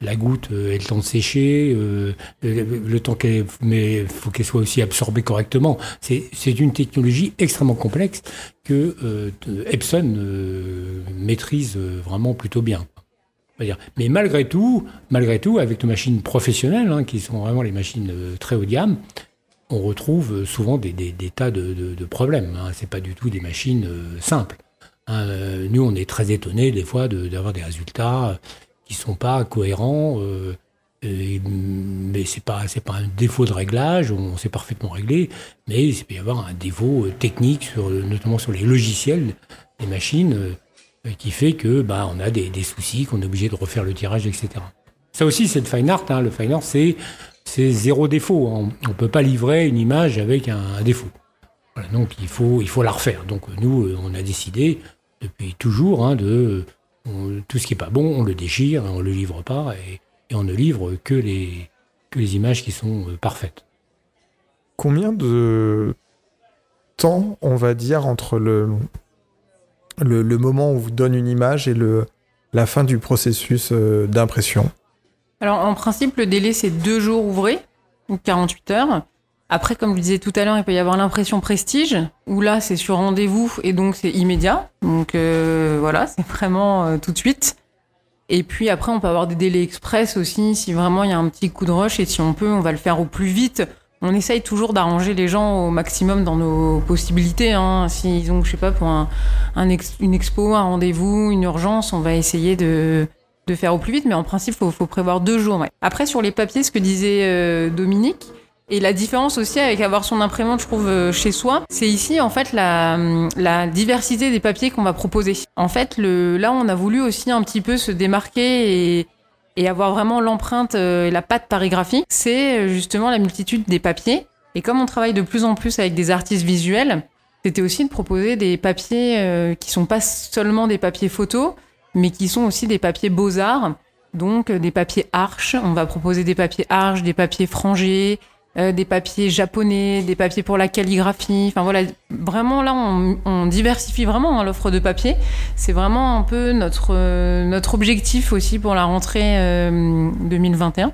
la goutte euh, ait le temps de sécher, euh, le, temps qu'elle, mais faut qu'elle soit aussi absorbée correctement. C'est, une technologie extrêmement complexe que euh, Epson euh, maîtrise vraiment plutôt bien. Mais malgré tout, malgré tout, avec nos machines professionnelles, hein, qui sont vraiment les machines très haut de gamme, on retrouve souvent des, tas de, de, de problèmes. Hein. C'est pas du tout des machines simples. Hein. nous, on est très étonnés des fois d'avoir des résultats qui sont pas cohérents. Euh, mais c'est pas pas un défaut de réglage, on sait parfaitement régler, mais il peut y avoir un défaut euh, technique notamment sur les logiciels des machines euh, qui fait que bah on a des, soucis, qu'on est obligé de refaire le tirage, etc. Ça aussi c'est le fine art. Hein. Le fine art c'est zéro défaut. On ne peut pas livrer une image avec un, défaut. Donc il faut il faut la refaire. Donc nous on a décidé depuis toujours hein, de tout ce qui est pas bon, on le déchire, on le livre pas, et, on ne livre que les, que les images qui sont euh, parfaites. Combien de temps, on va dire, entre le, le, moment où vous donne une image et la fin du processus euh, d'impression Alors, en principe, le délai, c'est deux jours ouvrés, ou 48 heures. Après, comme je disais tout à l'heure, il peut y avoir l'impression prestige, où là, c'est sur rendez-vous et donc c'est immédiat. Donc euh, voilà, c'est vraiment euh, tout de suite. Et puis après, on peut avoir des délais express aussi, si vraiment il y a un petit coup de rush et si on peut, on va le faire au plus vite. On essaye toujours d'arranger les gens au maximum dans nos possibilités. Hein. S'ils ont, je sais pas, pour un, une expo, un rendez-vous, une urgence, on va essayer de, de faire au plus vite. Mais en principe, il faut, faut, prévoir deux jours. Après, sur les papiers, ce que disait euh, Dominique, et la différence aussi avec avoir son imprimante, je trouve, euh, chez soi, c'est ici, en fait, la, la diversité des papiers qu'on va proposer. En fait, le, là, on a voulu aussi un petit peu se démarquer et, et avoir vraiment l'empreinte euh, et la patte parigraphie. C'est euh, justement la multitude des papiers. Et comme on travaille de plus en plus avec des artistes visuels, c'était aussi de proposer des papiers euh, qui sont pas seulement des papiers photos, mais qui sont aussi des papiers beaux-arts. Donc des papiers arches, on va proposer des papiers arches, des papiers frangés, euh, des papiers japonais, des papiers pour la calligraphie. Enfin voilà, vraiment là, on, diversifie vraiment hein, l'offre de papier. C'est vraiment un peu notre, euh, notre objectif aussi pour la rentrée 2021. Euh,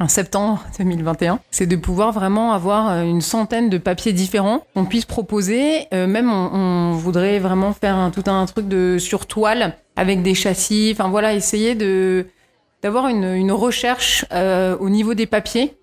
en septembre 2021, c'est de pouvoir vraiment avoir une centaine de papiers différents qu'on puisse proposer. même on, voudrait vraiment faire tout un truc de sur toile avec des châssis. Enfin voilà, essayer de d'avoir une, une recherche au niveau des papiers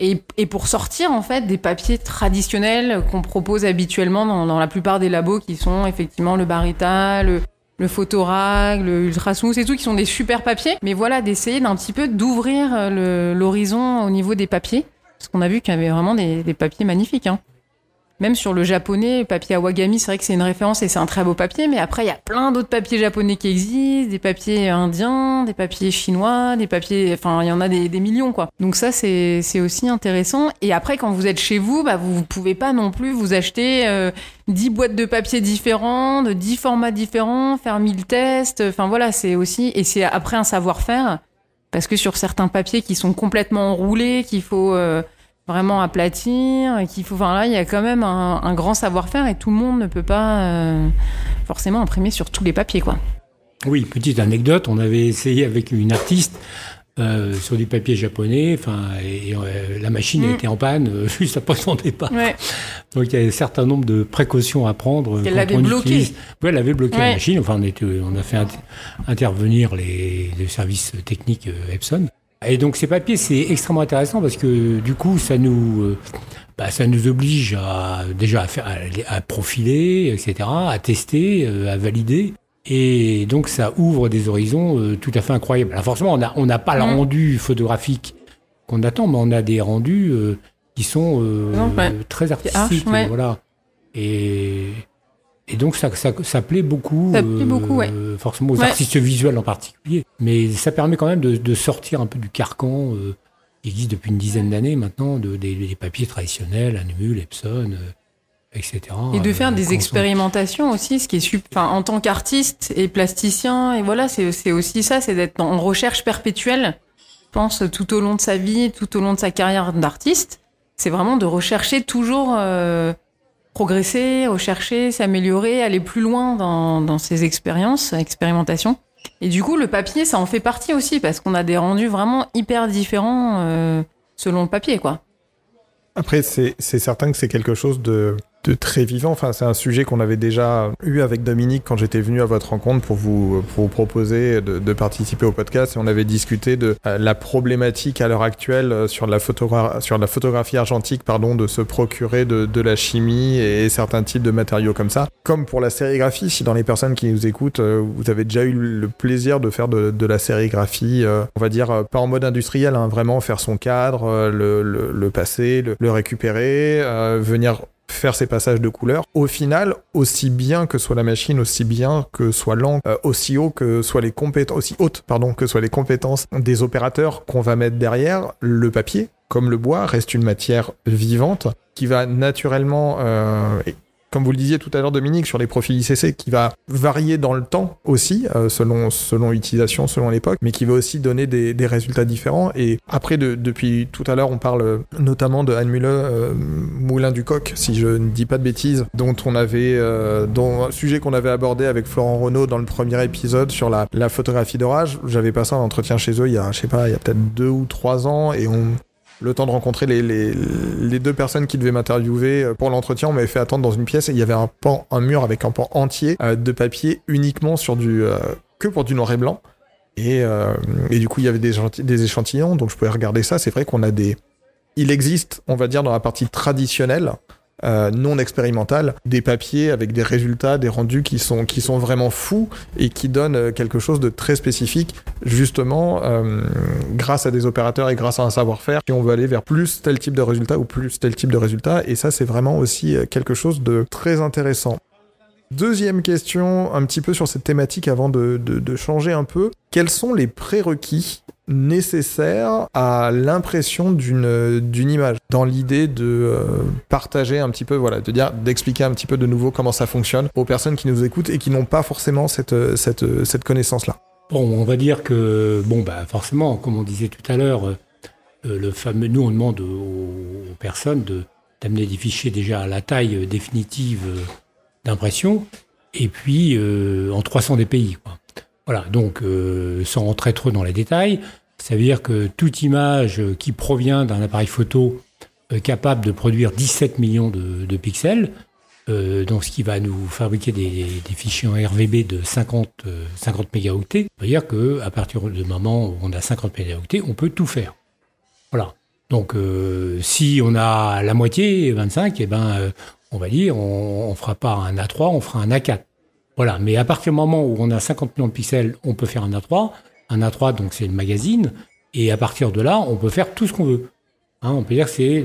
et, et, pour sortir en fait des papiers traditionnels qu'on propose habituellement dans, dans, la plupart des labos qui sont effectivement le Barita, le, le Photorag, le Ultrasmooth et tout, qui sont des super papiers. Mais voilà, d'essayer d'un petit peu d'ouvrir l'horizon au niveau des papiers. Parce qu'on a vu qu'il y avait vraiment des, des papiers magnifiques. Hein. Même sur le japonais, papier Awagami, c'est vrai que c'est une référence et c'est un très beau papier, mais après, il y a plein d'autres papiers japonais qui existent, des papiers indiens, des papiers chinois, des papiers. Enfin, il y en a des, millions, quoi. Donc, ça, c'est aussi intéressant. Et après, quand vous êtes chez vous, bah, vous pouvez pas non plus vous acheter euh, 10 boîtes de papier différents, de 10 formats différents, faire 1000 tests. Enfin, voilà, c'est aussi. Et c'est après un savoir-faire. Parce que sur certains papiers qui sont complètement enroulés, qu'il faut. Euh, vraiment aplatir, qu'il faut. Enfin là, il y a quand même un, grand savoir-faire et tout le monde ne peut pas euh, forcément imprimer sur tous les papiers, quoi. Oui, petite anecdote, on avait essayé avec une artiste euh, sur du papier japonais, enfin, et, euh, la machine mm. était en panne juste après son départ. Donc il y a un certain nombre de précautions à prendre. Elle l'avait bloqué. Oui, elle avait bloqué la machine. Enfin, on, était, on a fait intervenir les, les services techniques Epson. Et donc ces papiers, c'est extrêmement intéressant parce que du coup, ça nous, euh, bah, ça nous oblige à déjà à, faire, à, profiler, etc., à tester, euh, à valider. Et donc ça ouvre des horizons euh, tout à fait incroyables. Alors forcément, on n'a on n'a pas le mmh. rendu photographique qu'on attend, mais on a des rendus qui sont très artistiques. Voilà. Et Et donc ça, ça, ça plaît beaucoup, Ça plaît beaucoup, ouais. forcément aux Ouais. artistes visuels en particulier. Mais ça permet quand même de, de sortir un peu du carcan euh, qui existe depuis une dizaine d'années maintenant, de, des, des papiers traditionnels, Anmul, Epson, euh, etc. Et de Euh, faire des expérimentations aussi, ce qui est super. En tant qu'artiste et plasticien, et voilà, c'est c'est aussi ça, c'est d'être en recherche perpétuelle. Je pense tout au long de sa vie, tout au long de sa carrière d'artiste, c'est vraiment de rechercher toujours euh, progresser, rechercher, s'améliorer, aller plus loin dans, dans ses expériences, expérimentations. Et du coup, le papier, ça en fait partie aussi parce qu'on a des rendus vraiment hyper différents euh, selon le papier, quoi. Après, c'est c'est certain que c'est quelque chose de, de très vivant. Enfin, c'est un sujet qu'on avait déjà eu avec Dominique quand j'étais venu à votre rencontre pour vous, pour vous proposer de, de participer au podcast. Et on avait discuté de euh, la problématique à l'heure actuelle euh, sur la, sur la photographie argentique, pardon, de se procurer de, de la chimie et certains types de matériaux comme ça. Comme pour la sérigraphie, si dans les personnes qui nous écoutent, euh, vous avez déjà eu le plaisir de faire de, de la sérigraphie, on va dire, pas en mode industriel, hein, vraiment faire son cadre, le, le, le passer, le, récupérer, venir faire ses passages de couleurs. Au final, aussi bien que soit la machine, aussi bien que soit l'encre, euh, aussi haut que soient les compétences, aussi haute, pardon, que soient les compétences des opérateurs qu'on va mettre derrière, le papier, comme le bois, reste une matière vivante qui va naturellement, euh, comme vous le disiez tout à l'heure Dominique, sur les profils ICC, qui va varier dans le temps aussi, euh, selon, selon l'utilisation, selon l'époque, mais qui va aussi donner des, des résultats différents. Et après, de- depuis tout à l'heure, on parle euh, notamment de Anne Muller, euh, Moulin du Coq, si je ne dis pas de bêtises, dont on avait, euh, dont un sujet qu'on avait abordé avec Florent Renaud dans le premier épisode sur la, la photographie d'orage. J'avais passé un entretien chez eux il y a, je sais pas, il y a peut-être deux ou trois ans, et on, le temps de rencontrer les, deux personnes qui devaient m'interviewer euh, pour l'entretien, on m'avait fait attendre dans une pièce et il y avait un pan, un mur avec un pan entier euh, de papier uniquement sur du euh, que pour du noir et blanc. Et, du coup, il y avait des, des échantillons, donc je pouvais regarder ça. C'est vrai qu'on a des. Il existe, on va dire, dans la partie traditionnelle, euh, non expérimentale, des papiers avec des résultats, des rendus qui sont, qui sont vraiment fous et qui donnent euh, quelque chose de très spécifique, justement, euh, grâce à des opérateurs et grâce à un savoir-faire, si on veut aller vers plus tel type de résultat ou plus tel type de résultat. Et ça, c'est vraiment aussi quelque chose de très intéressant. Deuxième question, un petit peu sur cette thématique avant de, de- de changer un peu. Quels sont les prérequis nécessaires à l'impression d'une d'une image dans l'idée de euh, partager un petit peu voilà de dire d'expliquer un petit peu de nouveau comment ça fonctionne aux personnes qui nous écoutent et qui n'ont pas forcément cette euh, cette euh, cette connaissance là Bon, on va dire que, bon, bah, forcément, comme on disait tout à l'heure, le fameux, nous, on demande aux, personnes de, d'amener des fichiers déjà à la taille définitive d'impression, et puis euh, en 300 dpi. Quoi. Voilà, donc, euh, sans rentrer trop dans les détails, ça veut dire que toute image qui provient d'un appareil photo euh, capable de produire 17 millions de, pixels, euh, donc ce qui va nous fabriquer des, fichiers en RVB de 50, euh, 50 mégaoctets. Ça veut dire qu'à partir du moment où on a 50 mégaoctets, on peut tout faire. Voilà. Donc euh, si on a la moitié, 25, eh ben, on va dire, on ne fera pas un A3, on fera un A4. Voilà. Mais à partir du moment où on a 50 millions de pixels, on peut faire un A3. Un A3, donc c'est le magazine. Et à partir de là, on peut faire tout ce qu'on veut. Hein, on peut dire que c'est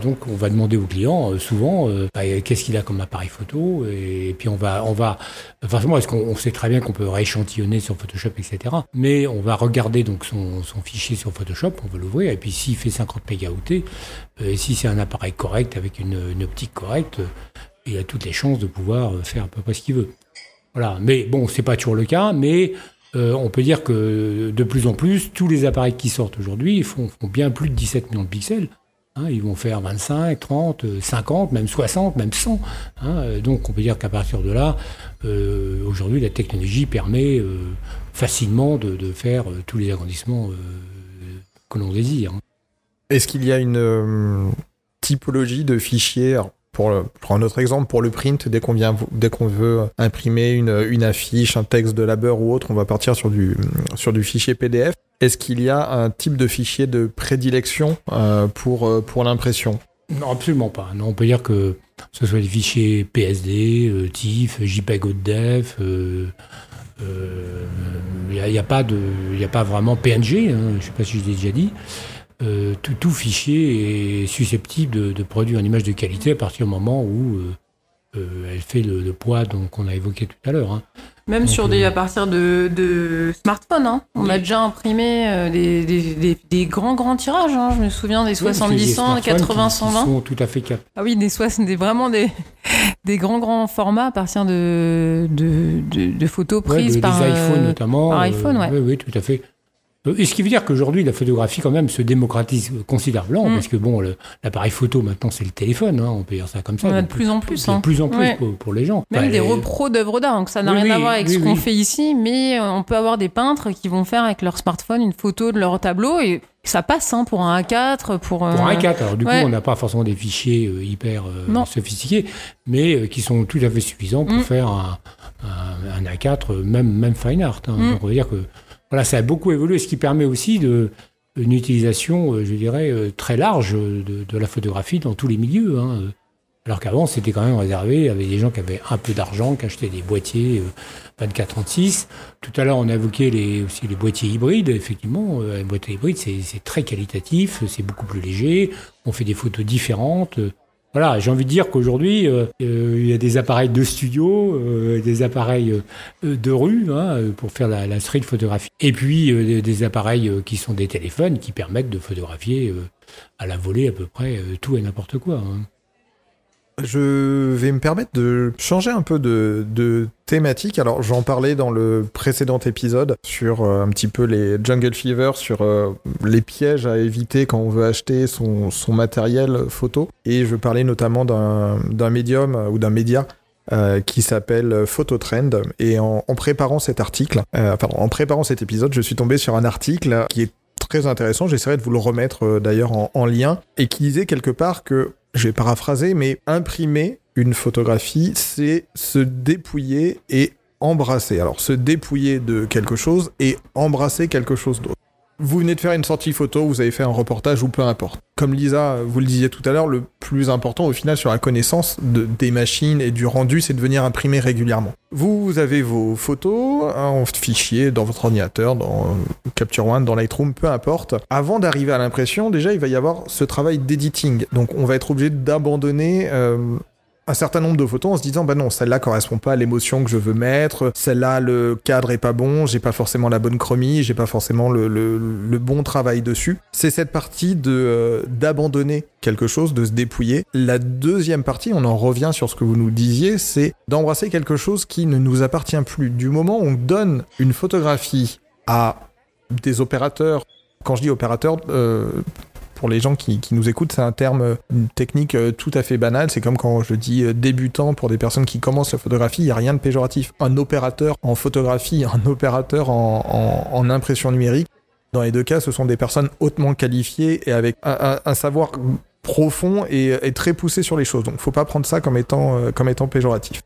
donc on va demander au client euh, souvent euh, bah, qu'est-ce qu'il a comme appareil photo et, puis on va on va forcément est-ce qu'on on sait très bien qu'on peut rééchantillonner sur Photoshop etc mais on va regarder donc son, son fichier sur Photoshop on va l'ouvrir et puis s'il fait 50 mégaoctets euh, et si c'est un appareil correct avec une, une optique correcte euh, il a toutes les chances de pouvoir euh, faire à peu près ce qu'il veut mais bon c'est pas toujours le cas mais euh, on peut dire que de plus en plus, tous les appareils qui sortent aujourd'hui font, bien plus de 17 millions de pixels. Hein, ils vont faire 25, 30, euh, 50, même 60, même 100. hein. Donc on peut dire qu'à partir de là, euh, aujourd'hui, la technologie permet euh, facilement de, faire tous les agrandissements que l'on désire. Est-ce qu'il y a une typologie de fichiers pour, un autre exemple, pour le print, dès qu'on vient, dès qu'on veut imprimer une, affiche, un texte de labeur ou autre, on va partir sur du, sur du fichier PDF. Est-ce qu'il y a un type de fichier de prédilection euh, pour, euh, pour l'impression? Non, absolument pas. Non, on peut dire que ce soit des fichiers PSD, euh, TIFF, JPEG def, euh, euh, il n'y a, pas de, il a pas vraiment PNG. hein, je ne sais pas si je l'ai déjà dit. Euh, tout, tout fichier est susceptible de, de produire une image de qualité à partir du moment où euh, euh, elle fait le, le poids donc, qu'on a évoqué tout à l'heure. hein. Même Donc, sur des, à partir de, de smartphones, hein. on a déjà imprimé des, des, des- des grands grands tirages. hein. Je me souviens des Oui, parce que 70 les 100, smartphones 80 qui- qui 120. sont tout à fait capables. Ah oui, des, vraiment des, des grands grands formats à partir de, de, de, de photos Ouais, prises des, par, des iPhones euh, notamment. par iPhone, ouais. Oui, oui, tout à fait. Euh, Et ce qui veut dire qu'aujourd'hui, la photographie, quand même, se démocratise considérablement, Mm. parce que bon, l'appareil photo, maintenant, c'est le téléphone, hein, on peut dire ça comme ça. On en a de plus en plus. De hein. plus en plus Ouais. pour, pour les gens. Même Enfin, des les- repros d'œuvres d'art, donc ça n'a Oui, rien à voir avec oui, ce qu'on fait ici, mais euh, on peut avoir des peintres qui vont faire avec leur smartphone une photo de leur tableau et ça passe hein, pour un A4, pour, Pour euh, un 4, alors du ouais. coup, on n'a pas forcément des fichiers euh, hyper euh, sophistiqués, mais euh, qui sont tout à fait suffisants pour Mm. faire un, un- un A4, euh, même, même fine art. hein. Mm. Donc, on va dire que voilà, ça a beaucoup évolué, ce qui permet aussi de, une utilisation, euh, je dirais, euh, très large euh, de, de la photographie dans tous les milieux. hein. Alors qu'avant, c'était quand même réservé avec des gens qui avaient un peu d'argent, qui achetaient des boîtiers euh, 24-36. Tout à l'heure, on a évoqué les, aussi les boîtiers hybrides. Effectivement, euh, les boîtiers hybrides, c'est très qualitatif, c'est beaucoup plus léger, on fait des photos différentes. Voilà, j'ai envie de dire qu'aujourd'hui, euh, euh, il y a des appareils de studio, euh, des appareils de rue hein, pour faire la, street photographie. Et puis des, appareils qui sont des téléphones qui permettent de photographier à la volée à peu près tout et n'importe quoi. hein. Je vais me permettre de changer un peu de, thématique. Alors, j'en parlais dans le précédent épisode sur euh, un petit peu les Jungle Fever, sur euh, les pièges à éviter quand on veut acheter son, matériel photo. Et je parlais notamment d'un médium euh, ou d'un média qui s'appelle Phototrend. Et en, préparant cet article, pardon, en préparant cet épisode, je suis tombé sur un article qui est très intéressant. J'essaierai de vous le remettre d'ailleurs en lien et qui disait quelque part que, je vais paraphraser, mais imprimer une photographie, c'est se dépouiller et embrasser. Alors, se dépouiller de quelque chose et embrasser quelque chose d'autre. Vous venez de faire une sortie photo, vous avez fait un reportage ou peu importe. Comme Lisa, vous le disiez tout à l'heure, le plus important au final sur la connaissance de, des machines et du rendu, c'est de venir imprimer régulièrement. Vous avez vos photos en fichier dans votre ordinateur, dans Capture One, dans Lightroom, peu importe. Avant d'arriver à l'impression, déjà, il va y avoir ce travail d'editing. Donc, on va être obligé d'abandonner euh, un certain nombre de photos en se disant bah non celle-là correspond pas à l'émotion que je veux mettre celle-là le cadre est pas bon j'ai pas forcément la bonne chromie j'ai pas forcément le, le, bon travail dessus. C'est cette partie de euh, d'abandonner quelque chose de se dépouiller. La deuxième partie on en revient sur ce que vous nous disiez c'est d'embrasser quelque chose qui ne nous appartient plus. Du moment où on donne une photographie à des opérateurs quand je dis opérateurs euh, pour les gens qui, nous écoutent, c'est un terme, euh, technique euh, tout à fait banale. C'est comme quand je dis euh, débutant pour des personnes qui commencent la photographie, il n'y a rien de péjoratif. Un opérateur en photographie, un opérateur en, impression numérique, dans les deux cas, ce sont des personnes hautement qualifiées et avec un, savoir profond et, très poussé sur les choses. Donc, faut pas prendre ça comme étant, comme étant péjoratif.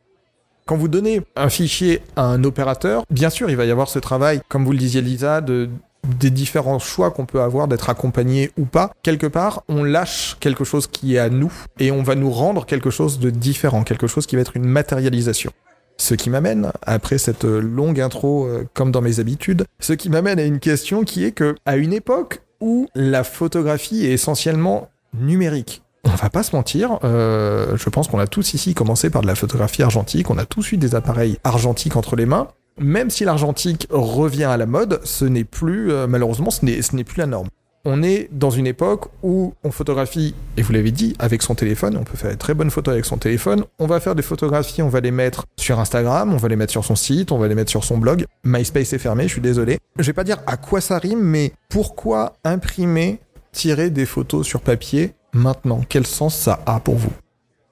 Quand vous donnez un fichier à un opérateur, bien sûr, il va y avoir ce travail, comme vous le disiez Lisa, de des différents choix qu'on peut avoir d'être accompagné ou pas. Quelque part, on lâche quelque chose qui est à nous et on va nous rendre quelque chose de différent, quelque chose qui va être une matérialisation. Ce qui m'amène, après cette longue intro, euh, comme dans mes habitudes, ce qui m'amène à une question qui est que, à une époque où la photographie est essentiellement numérique, on va pas se mentir, euh, je pense qu'on a tous ici commencé par de la photographie argentique, on a tous eu des appareils argentiques entre les mains. Même si l'argentique revient à la mode, ce n'est plus, euh, malheureusement, ce n'est ce n'est plus la norme. On est dans une époque où on photographie, et vous l'avez dit, avec son téléphone, on peut faire de très bonnes photos avec son téléphone, on va faire des photographies, on va les mettre sur Instagram, on va les mettre sur son site, on va les mettre sur son blog. MySpace est fermé, je suis désolé. Je vais pas dire à quoi ça rime, mais pourquoi imprimer, tirer des photos sur papier maintenant? Quel sens ça a pour vous?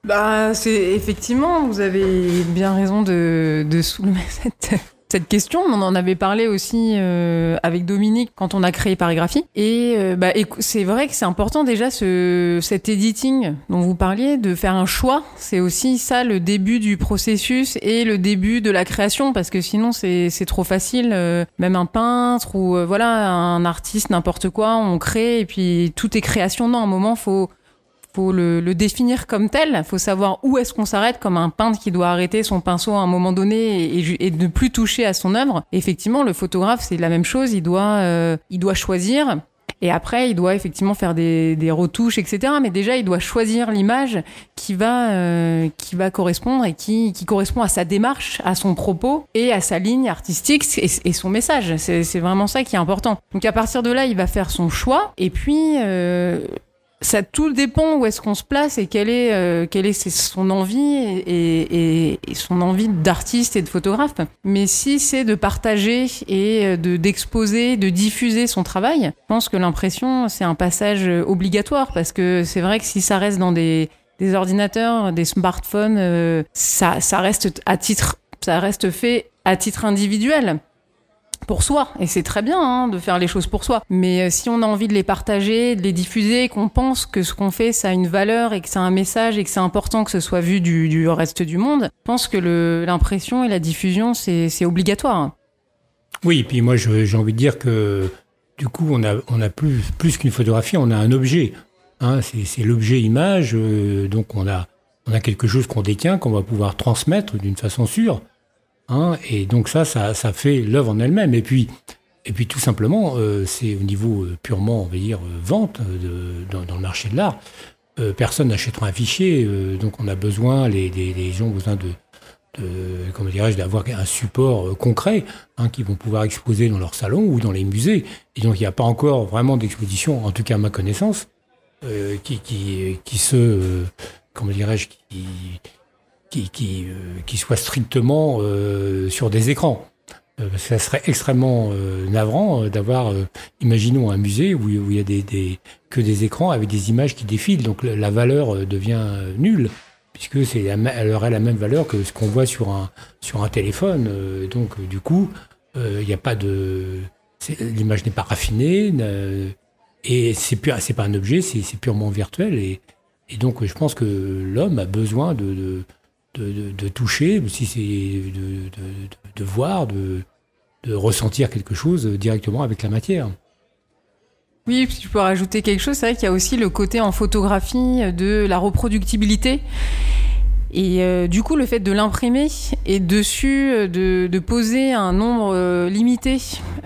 Bah, c'est effectivement, vous avez bien raison de, de soulever cette, cette question. On en avait parlé aussi euh, avec Dominique quand on a créé Parigraphie. Et euh, bah, c'est vrai que c'est important déjà ce, cet editing dont vous parliez, de faire un choix. C'est aussi ça le début du processus et le début de la création, parce que sinon c'est c'est trop facile. euh, même un peintre ou euh, voilà un artiste, n'importe quoi, on crée et puis tout est création. Non, à un moment faut faut le, le définir comme tel. faut savoir où est-ce qu'on s'arrête, comme un peintre qui doit arrêter son pinceau à un moment donné et, et ne plus toucher à son œuvre. Effectivement, le photographe, c'est la même chose. Il doit, euh, il doit choisir. Et après, il doit effectivement faire des, des retouches, etc. Mais déjà, il doit choisir l'image qui va euh, qui va correspondre et qui, qui correspond à sa démarche, à son propos et à sa ligne artistique et, et son message. C'est vraiment ça qui est important. Donc à partir de là, il va faire son choix. Et puis euh, ça tout dépend où est-ce qu'on se place et quelle est euh, quelle est son envie et, et- et son envie d'artiste et de photographe. Mais si c'est de partager et euh, de d'exposer, de diffuser son travail, je pense que l'impression c'est un passage obligatoire parce que c'est vrai que si ça reste dans des des ordinateurs, des smartphones, euh, ça ça reste à titre ça reste fait à titre individuel pour soi et c'est très bien hein, de faire les choses pour soi mais euh, si on a envie de les partager de les diffuser qu'on pense que ce qu'on fait ça a une valeur et que ça a un message et que c'est important que ce soit vu du, reste du monde je pense que l'impression et la diffusion c'est obligatoire Oui, et puis moi j'ai envie de dire que du coup on a, plus, qu'une photographie, on a un objet. Hein, c'est l'objet image, euh, donc on a quelque chose qu'on détient, qu'on va pouvoir transmettre d'une façon sûre. Hein, et donc ça, ça, ça fait l'œuvre en elle-même. Et puis, et puis tout simplement, euh, c'est au niveau euh, purement, on va dire, euh, vente dans, le marché de l'art. Personne n'achètera un fichier, donc on a besoin, les, gens ont besoin de, de comment dirais-je, d'avoir un support concret hein, qu'ils vont pouvoir exposer dans leur salon ou dans les musées. Et donc il n'y a pas encore vraiment d'exposition, en tout cas à ma connaissance, qui, qui, qui se, comment dirais-je, qui, qui, qui, euh, qui soit strictement euh, sur des écrans. Euh, ça serait extrêmement euh, navrant euh, d'avoir, euh, imaginons un musée où, où il y a des, des, que des écrans avec des images qui défilent, donc la, valeur euh, devient euh, nulle puisque c'est elle aurait la même valeur que ce qu'on voit sur un sur un téléphone. Euh, donc euh, du coup, euh, il n'y a pas de l'image n'est pas raffinée et c'est pur c'est pas un objet, c'est purement virtuel et et donc euh, je pense que l'homme a besoin de de, de, toucher, si c'est de, voir, de ressentir quelque chose directement avec la matière. Oui, puis je peux rajouter quelque chose. C'est vrai qu'il y a aussi le côté en photographie de la reproductibilité. Et euh, du coup, le fait de l'imprimer et dessus euh, de, poser un nombre euh, limité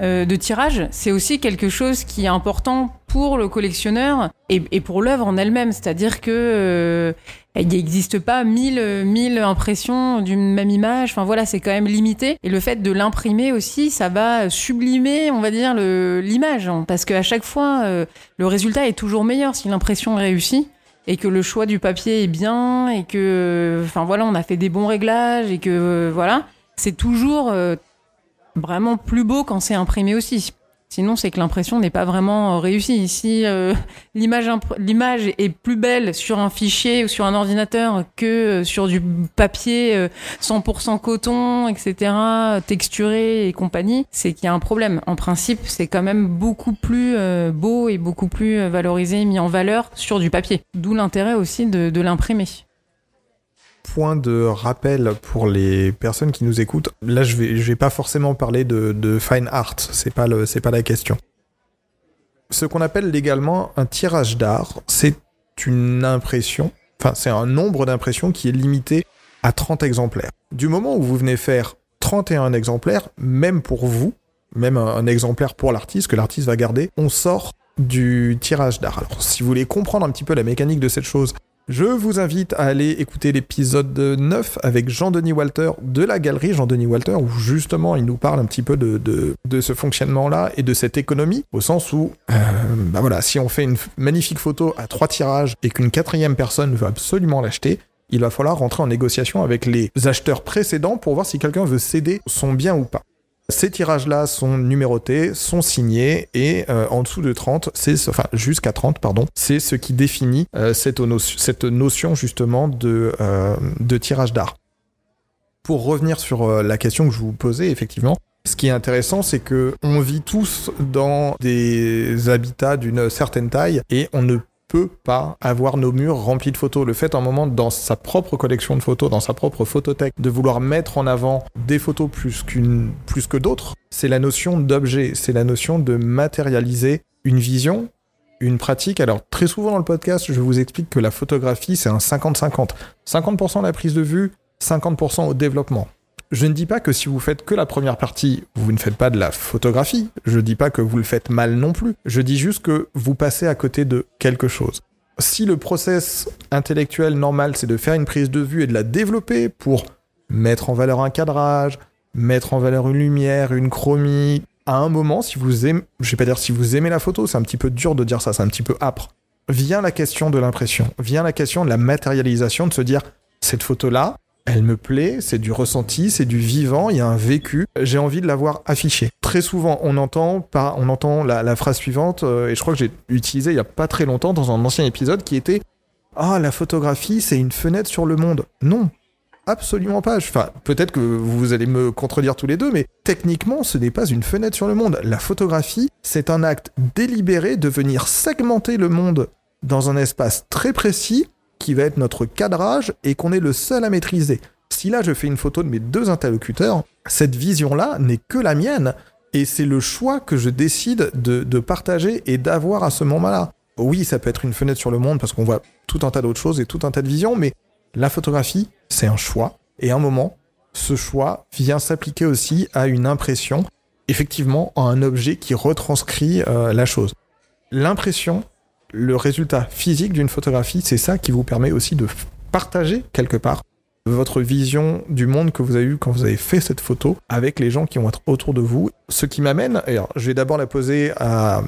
de tirages, c'est aussi quelque chose qui est important pour le collectionneur et, pour l'œuvre en elle-même. C'est-à-dire que il n'existe pas mille, mille impressions d'une même image. Enfin voilà, c'est quand même limité. Et le fait de l'imprimer aussi, ça va sublimer, on va dire, l'image. Parce qu'à chaque fois, euh, le résultat est toujours meilleur si l'impression est réussie et que le choix du papier est bien et que, enfin voilà, on a fait des bons réglages et que, euh, voilà, c'est toujours euh, vraiment plus beau quand c'est imprimé aussi. Sinon, c'est que l'impression n'est pas vraiment euh, réussie. Si euh, l'image l'image est plus belle sur un fichier ou sur un ordinateur que euh, sur du papier euh, 100% coton, etc., texturé et compagnie, c'est qu'il y a un problème. En principe, c'est quand même beaucoup plus beau et beaucoup plus valorisé, mis en valeur sur du papier. D'où l'intérêt aussi de l'imprimer. Point de rappel pour les personnes qui nous écoutent. Là, je vais, vais pas forcément parler de, fine art. C'est pas c'est pas la question. Ce qu'on appelle légalement un tirage d'art, c'est une impression. Enfin, c'est un nombre d'impressions qui est limité à 30 exemplaires. Du moment où vous venez faire 31 exemplaires, même pour vous, même un exemplaire pour l'artiste que l'artiste va garder, on sort du tirage d'art. Alors, si vous voulez comprendre un petit peu la mécanique de cette chose, je vous invite à aller écouter l'épisode 9 avec Jean-Denis Walter de la galerie Jean-Denis Walter, où justement il nous parle un petit peu de, ce fonctionnement-là et de cette économie, au sens où, euh, bah voilà, si on fait une magnifique photo à trois tirages et qu'une quatrième personne veut absolument l'acheter, il va falloir rentrer en négociation avec les acheteurs précédents pour voir si quelqu'un veut céder son bien ou pas. Ces tirages-là sont numérotés, sont signés, et euh, en dessous de 30, c'est ce- enfin jusqu'à 30, pardon, c'est ce qui définit euh, cette, no- cette notion justement de, euh, de tirage d'art. Pour revenir sur la question que je vous posais, effectivement, ce qui est intéressant, c'est que on vit tous dans des habitats d'une certaine taille et on ne peut pas avoir nos murs remplis de photos. Le fait, un moment, dans sa propre collection de photos, dans sa propre photothèque, de vouloir mettre en avant des photos plus plus que d'autres, c'est la notion d'objet, c'est la notion de matérialiser une vision, une pratique. Alors, très souvent dans le podcast, je vous explique que la photographie, c'est un 50-50. 50%, la prise de vue, 50% au développement. Je ne dis pas que si vous faites que la première partie, vous ne faites pas de la photographie. Je ne dis pas que vous le faites mal non plus. Je dis juste que vous passez à côté de quelque chose. Si le process intellectuel normal, c'est de faire une prise de vue et de la développer pour mettre en valeur un cadrage, mettre en valeur une lumière, une chromie, à un moment, si vous aimez, je vais pas dire si vous aimez la photo, c'est un petit peu dur de dire ça, c'est un petit peu âpre. Vient la question de l'impression, vient la question de la matérialisation, de se dire, cette photo-là, elle me plaît, c'est du ressenti, c'est du vivant, il y a un vécu, j'ai envie de l'avoir affiché. Très souvent, on entend, on entend la, phrase suivante, euh, et je crois que j'ai utilisé il y a pas très longtemps dans un ancien épisode qui était Ah, la photographie, c'est une fenêtre sur le monde. Non, absolument pas. Enfin, peut-être que vous allez me contredire tous les deux, mais techniquement, ce n'est pas une fenêtre sur le monde. La photographie, c'est un acte délibéré de venir segmenter le monde dans un espace très précis qui va être notre cadrage et qu'on est le seul à maîtriser. Si là je fais une photo de mes deux interlocuteurs, cette vision-là n'est que la mienne et c'est le choix que je décide de, partager et d'avoir à ce moment-là. Oui, ça peut être une fenêtre sur le monde parce qu'on voit tout un tas d'autres choses et tout un tas de visions, mais la photographie, c'est un choix. Et à un moment, ce choix vient s'appliquer aussi à une impression, effectivement, à un objet qui retranscrit euh, la chose. L'impression, le résultat physique d'une photographie, c'est ça qui vous permet aussi de partager quelque part votre vision du monde que vous avez eu quand vous avez fait cette photo avec les gens qui vont être autour de vous. Ce qui m'amène, alors je vais d'abord la poser à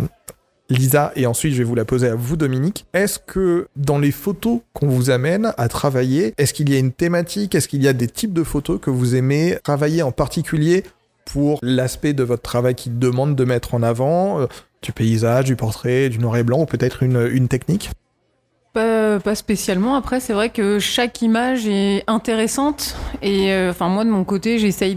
Lisa et ensuite je vais vous la poser à vous Dominique. Est-ce que dans les photos qu'on vous amène à travailler, est-ce qu'il y a une thématique, est-ce qu'il y a des types de photos que vous aimez travailler en particulier pour l'aspect de votre travail qui demande de mettre en avant euh, du paysage, du portrait, du noir et blanc ou peut-être une, technique pas, spécialement. Après, c'est vrai que chaque image est intéressante. Et euh, enfin, moi, de mon côté, j'essaye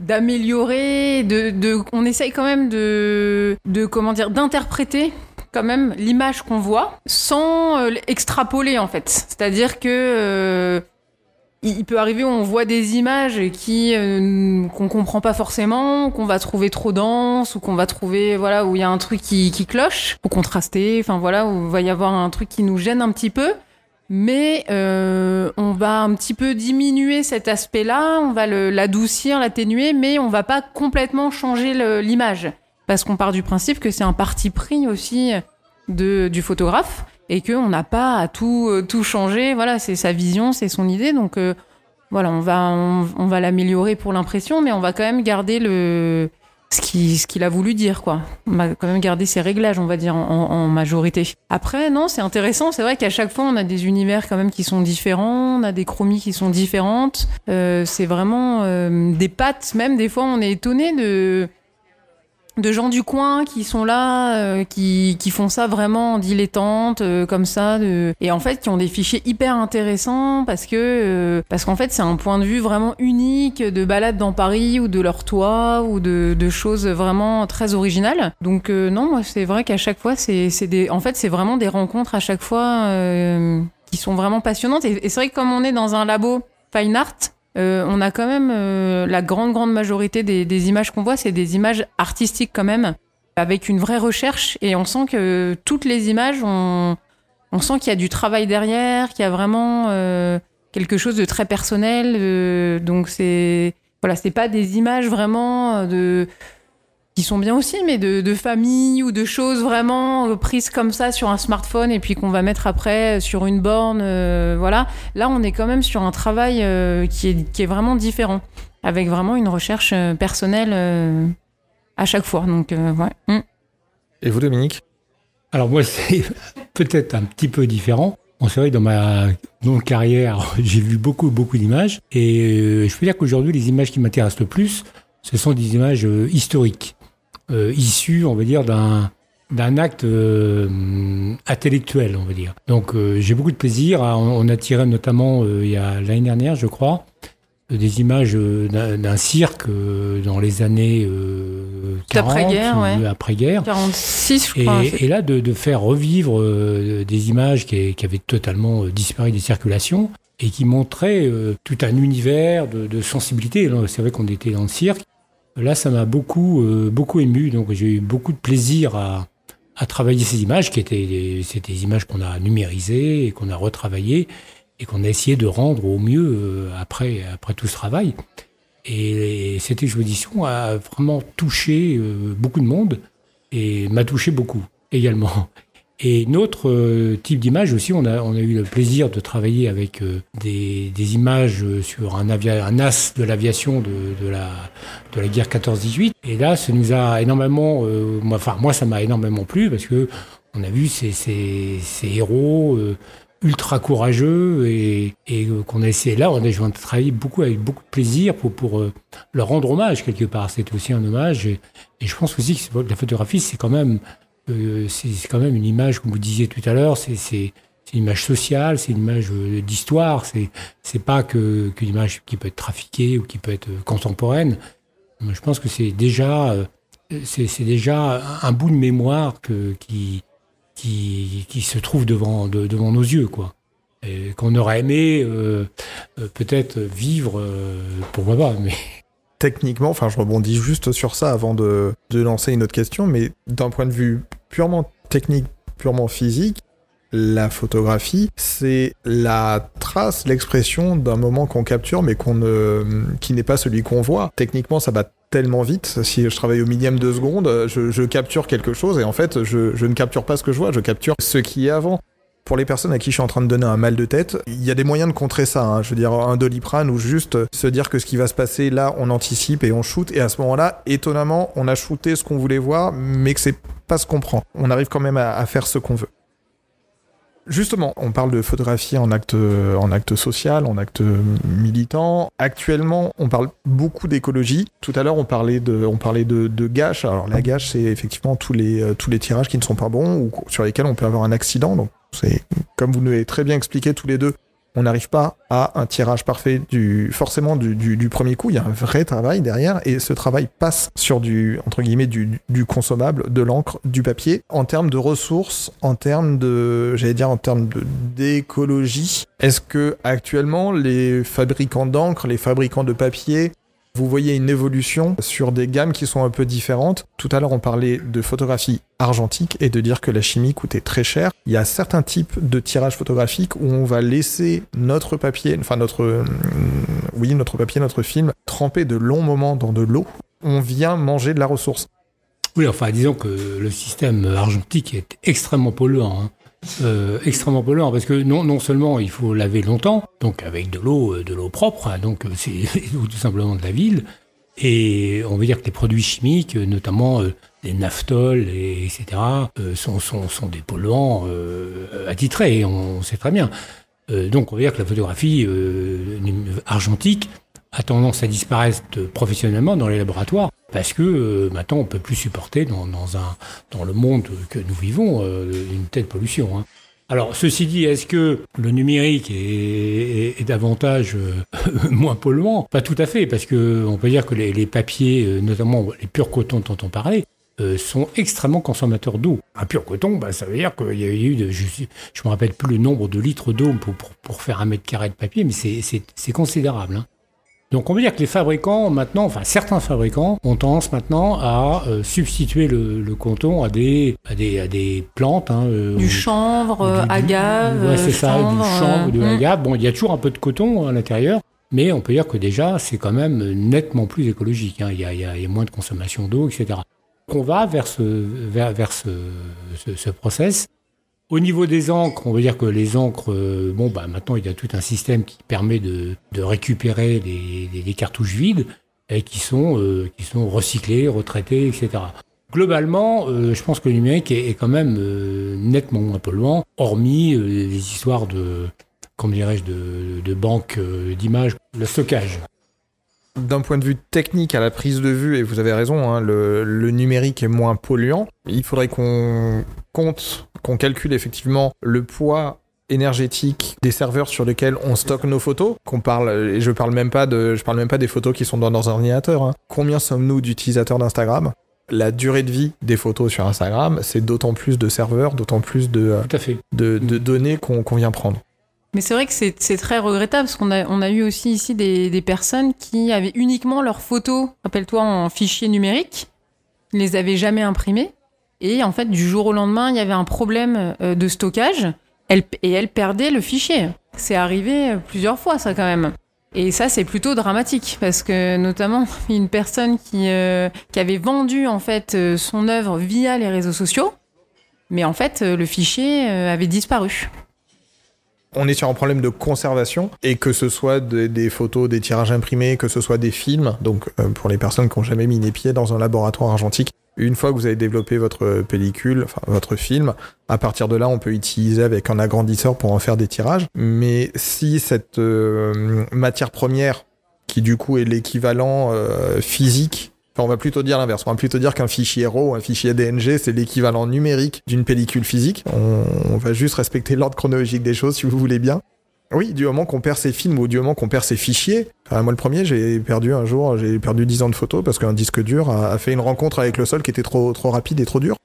d'améliorer. De, de, on essaye quand même de, de comment dire, d'interpréter quand même l'image qu'on voit sans euh, extrapoler en fait. C'est-à-dire que euh, il peut arriver où on voit des images qui euh, qu'on comprend pas forcément, qu'on va trouver trop dense ou qu'on va trouver voilà où il y a un truc qui, qui cloche, pour contraster, enfin voilà où il va y avoir un truc qui nous gêne un petit peu. Mais euh, on va un petit peu diminuer cet aspect-là, on va l'adoucir, l'atténuer, mais on va pas complètement changer l'image parce qu'on part du principe que c'est un parti pris aussi de, du photographe et qu'on n'a pas à tout, euh, tout changer. Voilà, c'est sa vision, c'est son idée. Donc euh, voilà, on va, on, va l'améliorer pour l'impression, mais on va quand même garder le ce qu'il ce qu'il a voulu dire, quoi. On va quand même garder ses réglages, on va dire, en, majorité. Après, non, c'est intéressant. C'est vrai qu'à chaque fois, on a des univers quand même qui sont différents, on a des chromies qui sont différentes. Euh, c'est vraiment des pattes, même des fois, on est étonné de de gens du coin qui sont là, euh, qui, qui font ça vraiment en dilettante, euh, comme ça, de... et en fait qui ont des fichiers hyper intéressants parce que euh, parce qu'en fait c'est un point de vue vraiment unique de balade dans Paris ou de leur toit ou de, de choses vraiment très originales. Donc non, moi c'est vrai qu'à chaque fois c'est des en fait c'est vraiment des rencontres à chaque fois qui sont vraiment passionnantes et, et c'est vrai que comme on est dans un labo fine art euh, on a quand même euh, la grande grande majorité des, images qu'on voit, c'est des images artistiques quand même, avec une vraie recherche et on sent que toutes les images, on, on sent qu'il y a du travail derrière, qu'il y a vraiment euh, quelque chose de très personnel. donc c'est voilà, c'est pas des images vraiment de qui sont bien aussi, mais de, de famille ou de choses vraiment euh, prises comme ça sur un smartphone et puis qu'on va mettre après sur une borne, euh, voilà. Là, on est quand même sur un travail euh, qui, est, qui est vraiment différent, avec vraiment une recherche personnelle à chaque fois. Donc, ouais. Mm. Et vous, Dominique? Alors moi, c'est peut-être un petit peu différent. On c'est vrai que dans ma longue carrière, j'ai vu beaucoup, beaucoup d'images. Et je peux dire qu'aujourd'hui, les images qui m'intéressent le plus, ce sont des images historiques. Euh, issu, on va dire, d'un d'un acte euh, intellectuel, on va dire. Donc euh, j'ai beaucoup de plaisir. On, a tiré notamment il y a l'année dernière, je crois, des images d'un cirque dans les années 40, après-guerre, ouais. après-guerre. 46, je crois. Et, là, de, de, faire revivre des images qui, qui, avaient totalement disparu des circulations et qui montraient tout un univers de, de sensibilité. C'est vrai qu'on était dans le cirque Là, ça m'a beaucoup, euh, beaucoup ému. Donc, j'ai eu beaucoup de plaisir à, à travailler ces images, qui étaient des, des images qu'on a numérisées et qu'on a retravaillées et qu'on a essayé de rendre au mieux euh, après, après tout ce travail. Et cette exposition a vraiment touché euh, beaucoup de monde et m'a touché beaucoup également. Et notre euh, type d'image aussi, on a, on a eu le plaisir de travailler avec euh, des, des, images sur un, avia, un as de l'aviation de, de, la, de la guerre 14-18. Et là, ça nous a énormément, moi, enfin moi, ça m'a énormément plu parce que on a vu ces, ces, ces héros ultra courageux et, et qu'on a essayé là, on a travaillé beaucoup avec beaucoup de plaisir pour, pour euh, leur rendre hommage quelque part. C'est aussi un hommage et, et, je pense aussi que la photographie, c'est quand même euh, c'est quand même une image, comme vous disiez tout à l'heure, c'est une image sociale, c'est une image euh, d'histoire, c'est c'est pas qu'une image qui peut être trafiquée ou qui peut être contemporaine. Je pense que c'est déjà c'est déjà un bout de mémoire que, qui qui, qui se trouve devant, devant nos yeux, quoi. Qu'on aurait aimé euh, euh, peut-être vivre, euh, pourquoi pas, mais techniquement, enfin je rebondis juste sur ça avant de, de lancer une autre question, mais d'un point de vue purement technique, purement physique, la photographie, c'est la trace, l'expression d'un moment qu'on capture, mais qu'on ne, qui n'est pas celui qu'on voit. Techniquement, ça va tellement vite. Si je travaille au millième de seconde, je, capture quelque chose et en fait, je, je, ne capture pas ce que je vois, je capture ce qui est avant. Pour les personnes à qui je suis en train de donner un mal de tête, il y a des moyens de contrer ça. Hein. Je veux dire, un doliprane ou juste se dire que ce qui va se passer là, on anticipe et on shoot. Et à ce moment-là, étonnamment, on a shooté ce qu'on voulait voir, mais que c'est pas ce qu'on prend. On arrive quand même à, faire ce qu'on veut. Justement, on parle de photographie en acte, en acte social, en acte militant. Actuellement, on parle beaucoup d'écologie. Tout à l'heure, on parlait de, on parlait de, de gâche. Alors, la gâche, c'est effectivement tous les, euh, tous les tirages qui ne sont pas bons ou sur lesquels on peut avoir un accident. Comme vous nous l'avez très bien expliqué tous les deux, on n'arrive pas à un tirage parfait du forcément du, premier coup. Il y a un vrai travail derrière et ce travail passe sur du entre guillemets du consommable, de l'encre, du papier. En termes de ressources, en termes de j'allais dire en termes d'écologie, est-ce que actuellement les fabricants d'encre, les fabricants de papier vous voyez une évolution sur des gammes qui sont un peu différentes. Tout à l'heure, on parlait de photographie argentique et de dire que la chimie coûtait très cher. Il y a certains types de tirages photographiques où on va laisser notre papier, enfin notre, euh, oui, notre papier, notre film, tremper de longs moments dans de l'eau. On vient manger de la ressource. Oui, enfin, disons que le système argentique est extrêmement polluant. Hein. Euh, extrêmement polluant parce que non, non seulement il faut laver longtemps, donc avec de l'eau, euh, de l'eau propre, hein, donc euh, c'est tout simplement de la ville, et on veut dire que les produits chimiques, notamment les naphthols, et, etc., sont, sont, sont, des polluants attitrés, on sait très bien. donc on veut dire que la photographie argentique a tendance à disparaître professionnellement dans les laboratoires parce que euh, maintenant on peut plus supporter dans, dans, un, dans le monde que nous vivons euh, une telle pollution. Hein. Alors, ceci dit, est-ce que le numérique est, davantage euh, moins polluant? Pas tout à fait, parce que on peut dire que les, papiers, notamment les purs cotons dont on parlait, sont extrêmement consommateurs d'eau. Un pur coton, bah, ça veut dire qu'il y a eu, je ne me rappelle plus le nombre de litres d'eau pour, pour, pour, faire un mètre carré de papier, mais c'est considérable. Hein. Donc on veut dire que les fabricants maintenant, enfin certains fabricants ont tendance maintenant à euh, substituer le, le, coton à des à des, à des plantes. Hein, euh, du chanvre, du, agave. Ouais, c'est ça, du chanvre, de euh, l'agave. Bon, il y a toujours un peu de coton à l'intérieur. Mais on peut dire que déjà, c'est quand même nettement plus écologique. Hein. Il, y a, il, y a, il, y a, moins de consommation d'eau, etc. On va vers ce, vers, vers ce, ce, ce process au niveau des encres, on veut dire que les encres, euh, bon, bah, maintenant, il y a tout un système qui permet de, récupérer les, cartouches vides et qui sont, euh, recyclées, retraitées, etc. Globalement, euh, je pense que le numérique est, quand même nettement moins polluant, hormis les histoires de, comment dirais-je, de, de banques d'images, le stockage d'un point de vue technique à la prise de vue, et vous avez raison, hein, le, le, numérique est moins polluant, il faudrait qu'on compte, qu'on calcule effectivement le poids énergétique des serveurs sur lesquels on stocke nos photos, qu'on parle, et je parle même pas de, je parle même pas des photos qui sont dans nos ordinateurs. Hein. Combien sommes-nous d'utilisateurs d'Instagram? La durée de vie des photos sur Instagram, c'est d'autant plus de serveurs, d'autant plus de, de, de, données qu'on qu vient prendre. Mais c'est vrai que c'est très regrettable parce qu'on a, on a eu aussi ici des, des personnes qui avaient uniquement leurs photos, rappelle-toi, en fichier numérique. Ils les avaient jamais imprimées. Et en fait, du jour au lendemain, il y avait un problème euh, de stockage elle, et elles perdaient le fichier. C'est arrivé plusieurs fois, ça, quand même. Et ça, c'est plutôt dramatique parce que notamment une personne qui, euh, qui avait vendu en fait euh, son œuvre via les réseaux sociaux, mais en fait euh, le fichier euh, avait disparu. On est sur un problème de conservation et que ce soit de- des photos, des tirages imprimés, que ce soit des films. Donc euh, pour les personnes qui n'ont jamais mis les pieds dans un laboratoire argentique, une fois que vous avez développé votre pellicule, enfin votre film, à partir de là, on peut utiliser avec un agrandisseur pour en faire des tirages. Mais si cette euh, matière première, qui du coup est l'équivalent euh, physique On va plutôt dire l'inverse. On va plutôt dire qu'un fichier RAW, un fichier DNG, c'est l'équivalent numérique d'une pellicule physique. On, va juste respecter l'ordre chronologique des choses, si vous voulez bien. Oui, du moment qu'on perd ses films ou du moment qu'on perd ses fichiers. Moi, le premier, j'ai perdu un jour, j'ai perdu 10 ans de photos parce qu'un disque dur a, fait une rencontre avec le sol qui était trop, trop rapide et trop dur.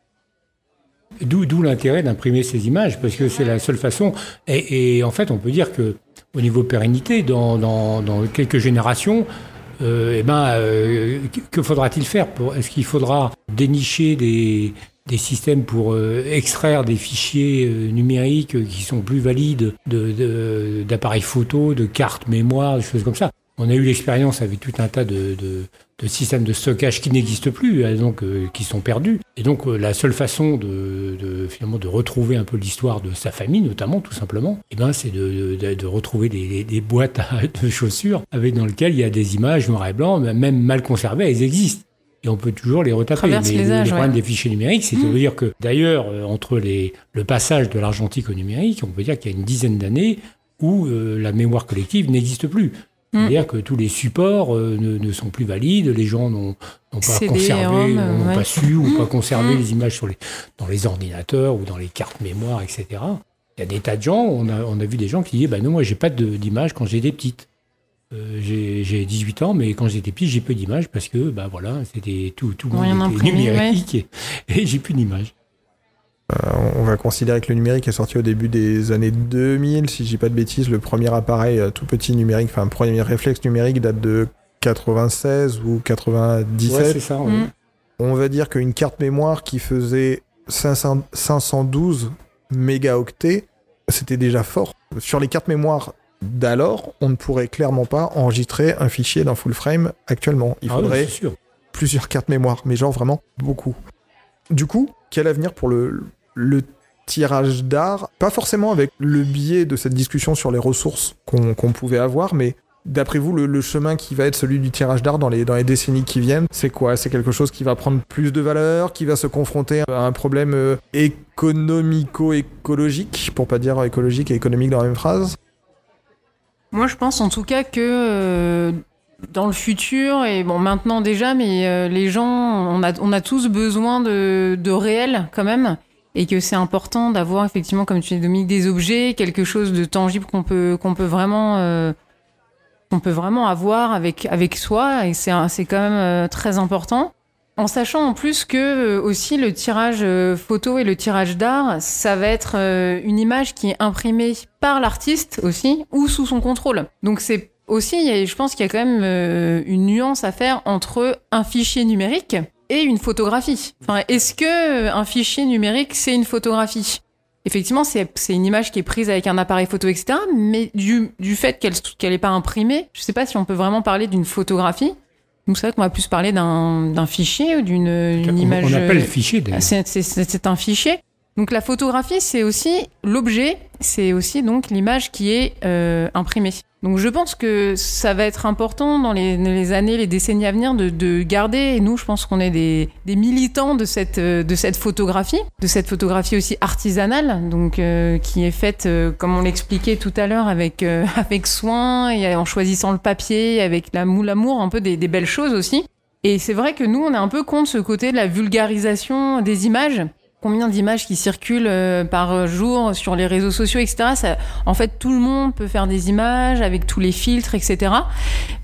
D'où, l'intérêt d'imprimer ces images, parce que c'est la seule façon. Et, en fait, on peut dire que au niveau pérennité, dans, quelques générations, eh ben, euh, que- faudra-t-il faire Est-ce qu'il faudra dénicher des, des systèmes pour euh, extraire des fichiers euh, numériques qui sont plus valides de, de- d'appareils photo, de cartes mémoire, des choses comme ça? On a eu l'expérience avec tout un tas de, de, de systèmes de stockage qui n'existent plus, euh, donc euh, qui sont perdus. Et donc euh, la seule façon de, de finalement de retrouver un peu l'histoire de sa famille, notamment tout simplement, eh ben c'est de, de, de retrouver des, boîtes à- de chaussures avec dans lesquelles il y a des images noir et blanc, même mal conservées, elles existent. Et on peut toujours les retaper. Mais les le, âges, le problème ouais. des fichiers numériques, c'est de Mmh. dire que d'ailleurs, euh, entre les, le passage de l'argentique au numérique, on peut dire qu'il y a une dizaine d'années où euh, la mémoire collective n'existe plus. Mm. C'est-à-dire que tous les supports euh, ne, ne sont plus valides, les gens n'ont pas conservé, ROM, n'ont ouais. pas su ou pas Mm. conservé Mm. les images sur les, dans les ordinateurs ou dans les cartes mémoire, etc. Il y a des tas de gens, on a, on a vu des gens qui disaient bah non, moi j'ai pas d'images quand j'étais petite. Euh, j'ai j'ai 18 ans, mais quand j'étais petit, j'ai peu d'images parce que bah voilà, c'était tout, tout le monde était numérique et, et j'ai plus d'images. Euh, on va considérer que le numérique est sorti au début des années 2000, si je dis pas de bêtises. Le premier appareil euh, tout petit numérique, enfin, premier réflexe numérique date de 96 ou 97. Ouais, c'est ça. ouais. Mm. on va dire qu'une carte mémoire qui faisait 500 512 mégaoctets, c'était déjà fort. Sur les cartes mémoire d'alors, on ne pourrait clairement pas enregistrer un fichier d'un full frame actuellement. Il Ah faudrait sûr. plusieurs cartes mémoire, mais genre vraiment beaucoup. Du coup, quel avenir pour le, le tirage d'art Pas forcément avec le biais de cette discussion sur les ressources qu'on pouvait avoir, mais d'après vous, le, le chemin qui va être celui du tirage d'art dans les, dans les décennies qui viennent, c'est quoi? C'est quelque chose qui va prendre plus de valeur, qui va se confronter à un problème euh, économico-écologique, pour pas dire écologique et économique dans la même phrase? Moi, je pense en tout cas que euh, dans le futur, et bon, maintenant déjà, mais euh, les gens, on a, on a tous besoin de, de réel quand même. Et que c'est important d'avoir effectivement, comme tu dis, Dominique, des objets, quelque chose de tangible qu'on peut, peut vraiment, euh, qu'on peut vraiment avoir avec, avec soi. Et c'est, quand même euh, très important. En sachant en plus que euh, aussi le tirage photo et le tirage d'art, ça va être une image qui est imprimée par l'artiste aussi ou sous son contrôle. Donc c'est aussi, je pense qu'il y a quand même une nuance à faire entre un fichier numérique et une photographie. Enfin, est-ce que euh, un fichier numérique c'est une photographie? Effectivement, c'est une image qui est prise avec un appareil photo, etc. Mais du, du fait qu'elle qu'elle n'est pas imprimée, je sais pas si on peut vraiment parler d'une photographie. Donc c'est vrai qu'on va plus parler d'un fichier ou d'une image. on appelle fichier d'ailleurs. c'est un fichier. Donc la photographie, c'est aussi l'objet, c'est aussi donc l'image qui est euh, imprimée. Donc je pense que ça va être important dans les, les années, les décennies à venir de, de garder, et nous je pense qu'on est des, des militants de cette, de cette photographie, de cette photographie aussi artisanale, donc euh, qui est faite, euh, comme on l'expliquait tout à l'heure, avec, euh, avec soin et en choisissant le papier, avec l'amour un peu des, des belles choses aussi. Et c'est vrai que nous, on est un peu contre ce côté de la vulgarisation des images. Combien d'images qui circulent euh, par jour sur les réseaux sociaux, etc. Ça, en fait, tout le monde peut faire des images avec tous les filtres, etc.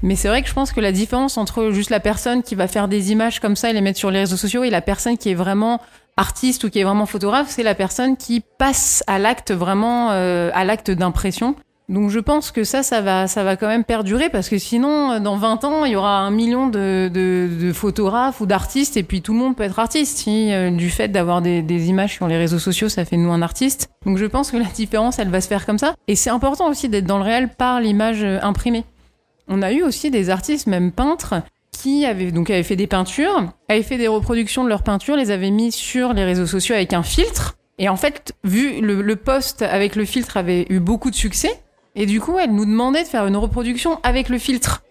Mais c'est vrai que je pense que la différence entre juste la personne qui va faire des images comme ça et les mettre sur les réseaux sociaux et la personne qui est vraiment artiste ou qui est vraiment photographe, c'est la personne qui passe à l'acte vraiment, euh, à l'acte d'impression. Donc je pense que ça, ça va, ça va quand même perdurer parce que sinon, euh, dans 20 ans, il y aura un million de, de, de photographes ou d'artistes et puis tout le monde peut être artiste si euh, du fait d'avoir des, des images sur les réseaux sociaux, ça fait de nous un artiste. Donc je pense que la différence, elle va se faire comme ça. Et c'est important aussi d'être dans le réel par l'image euh, imprimée. on a eu aussi des artistes, même peintres, qui avaient, donc, avaient fait des peintures, avaient fait des reproductions de leurs peintures, les avaient mis sur les réseaux sociaux avec un filtre. Et en fait, vu le, le post avec le filtre avait eu beaucoup de succès, et du coup, elle nous demandait de faire une reproduction avec le filtre.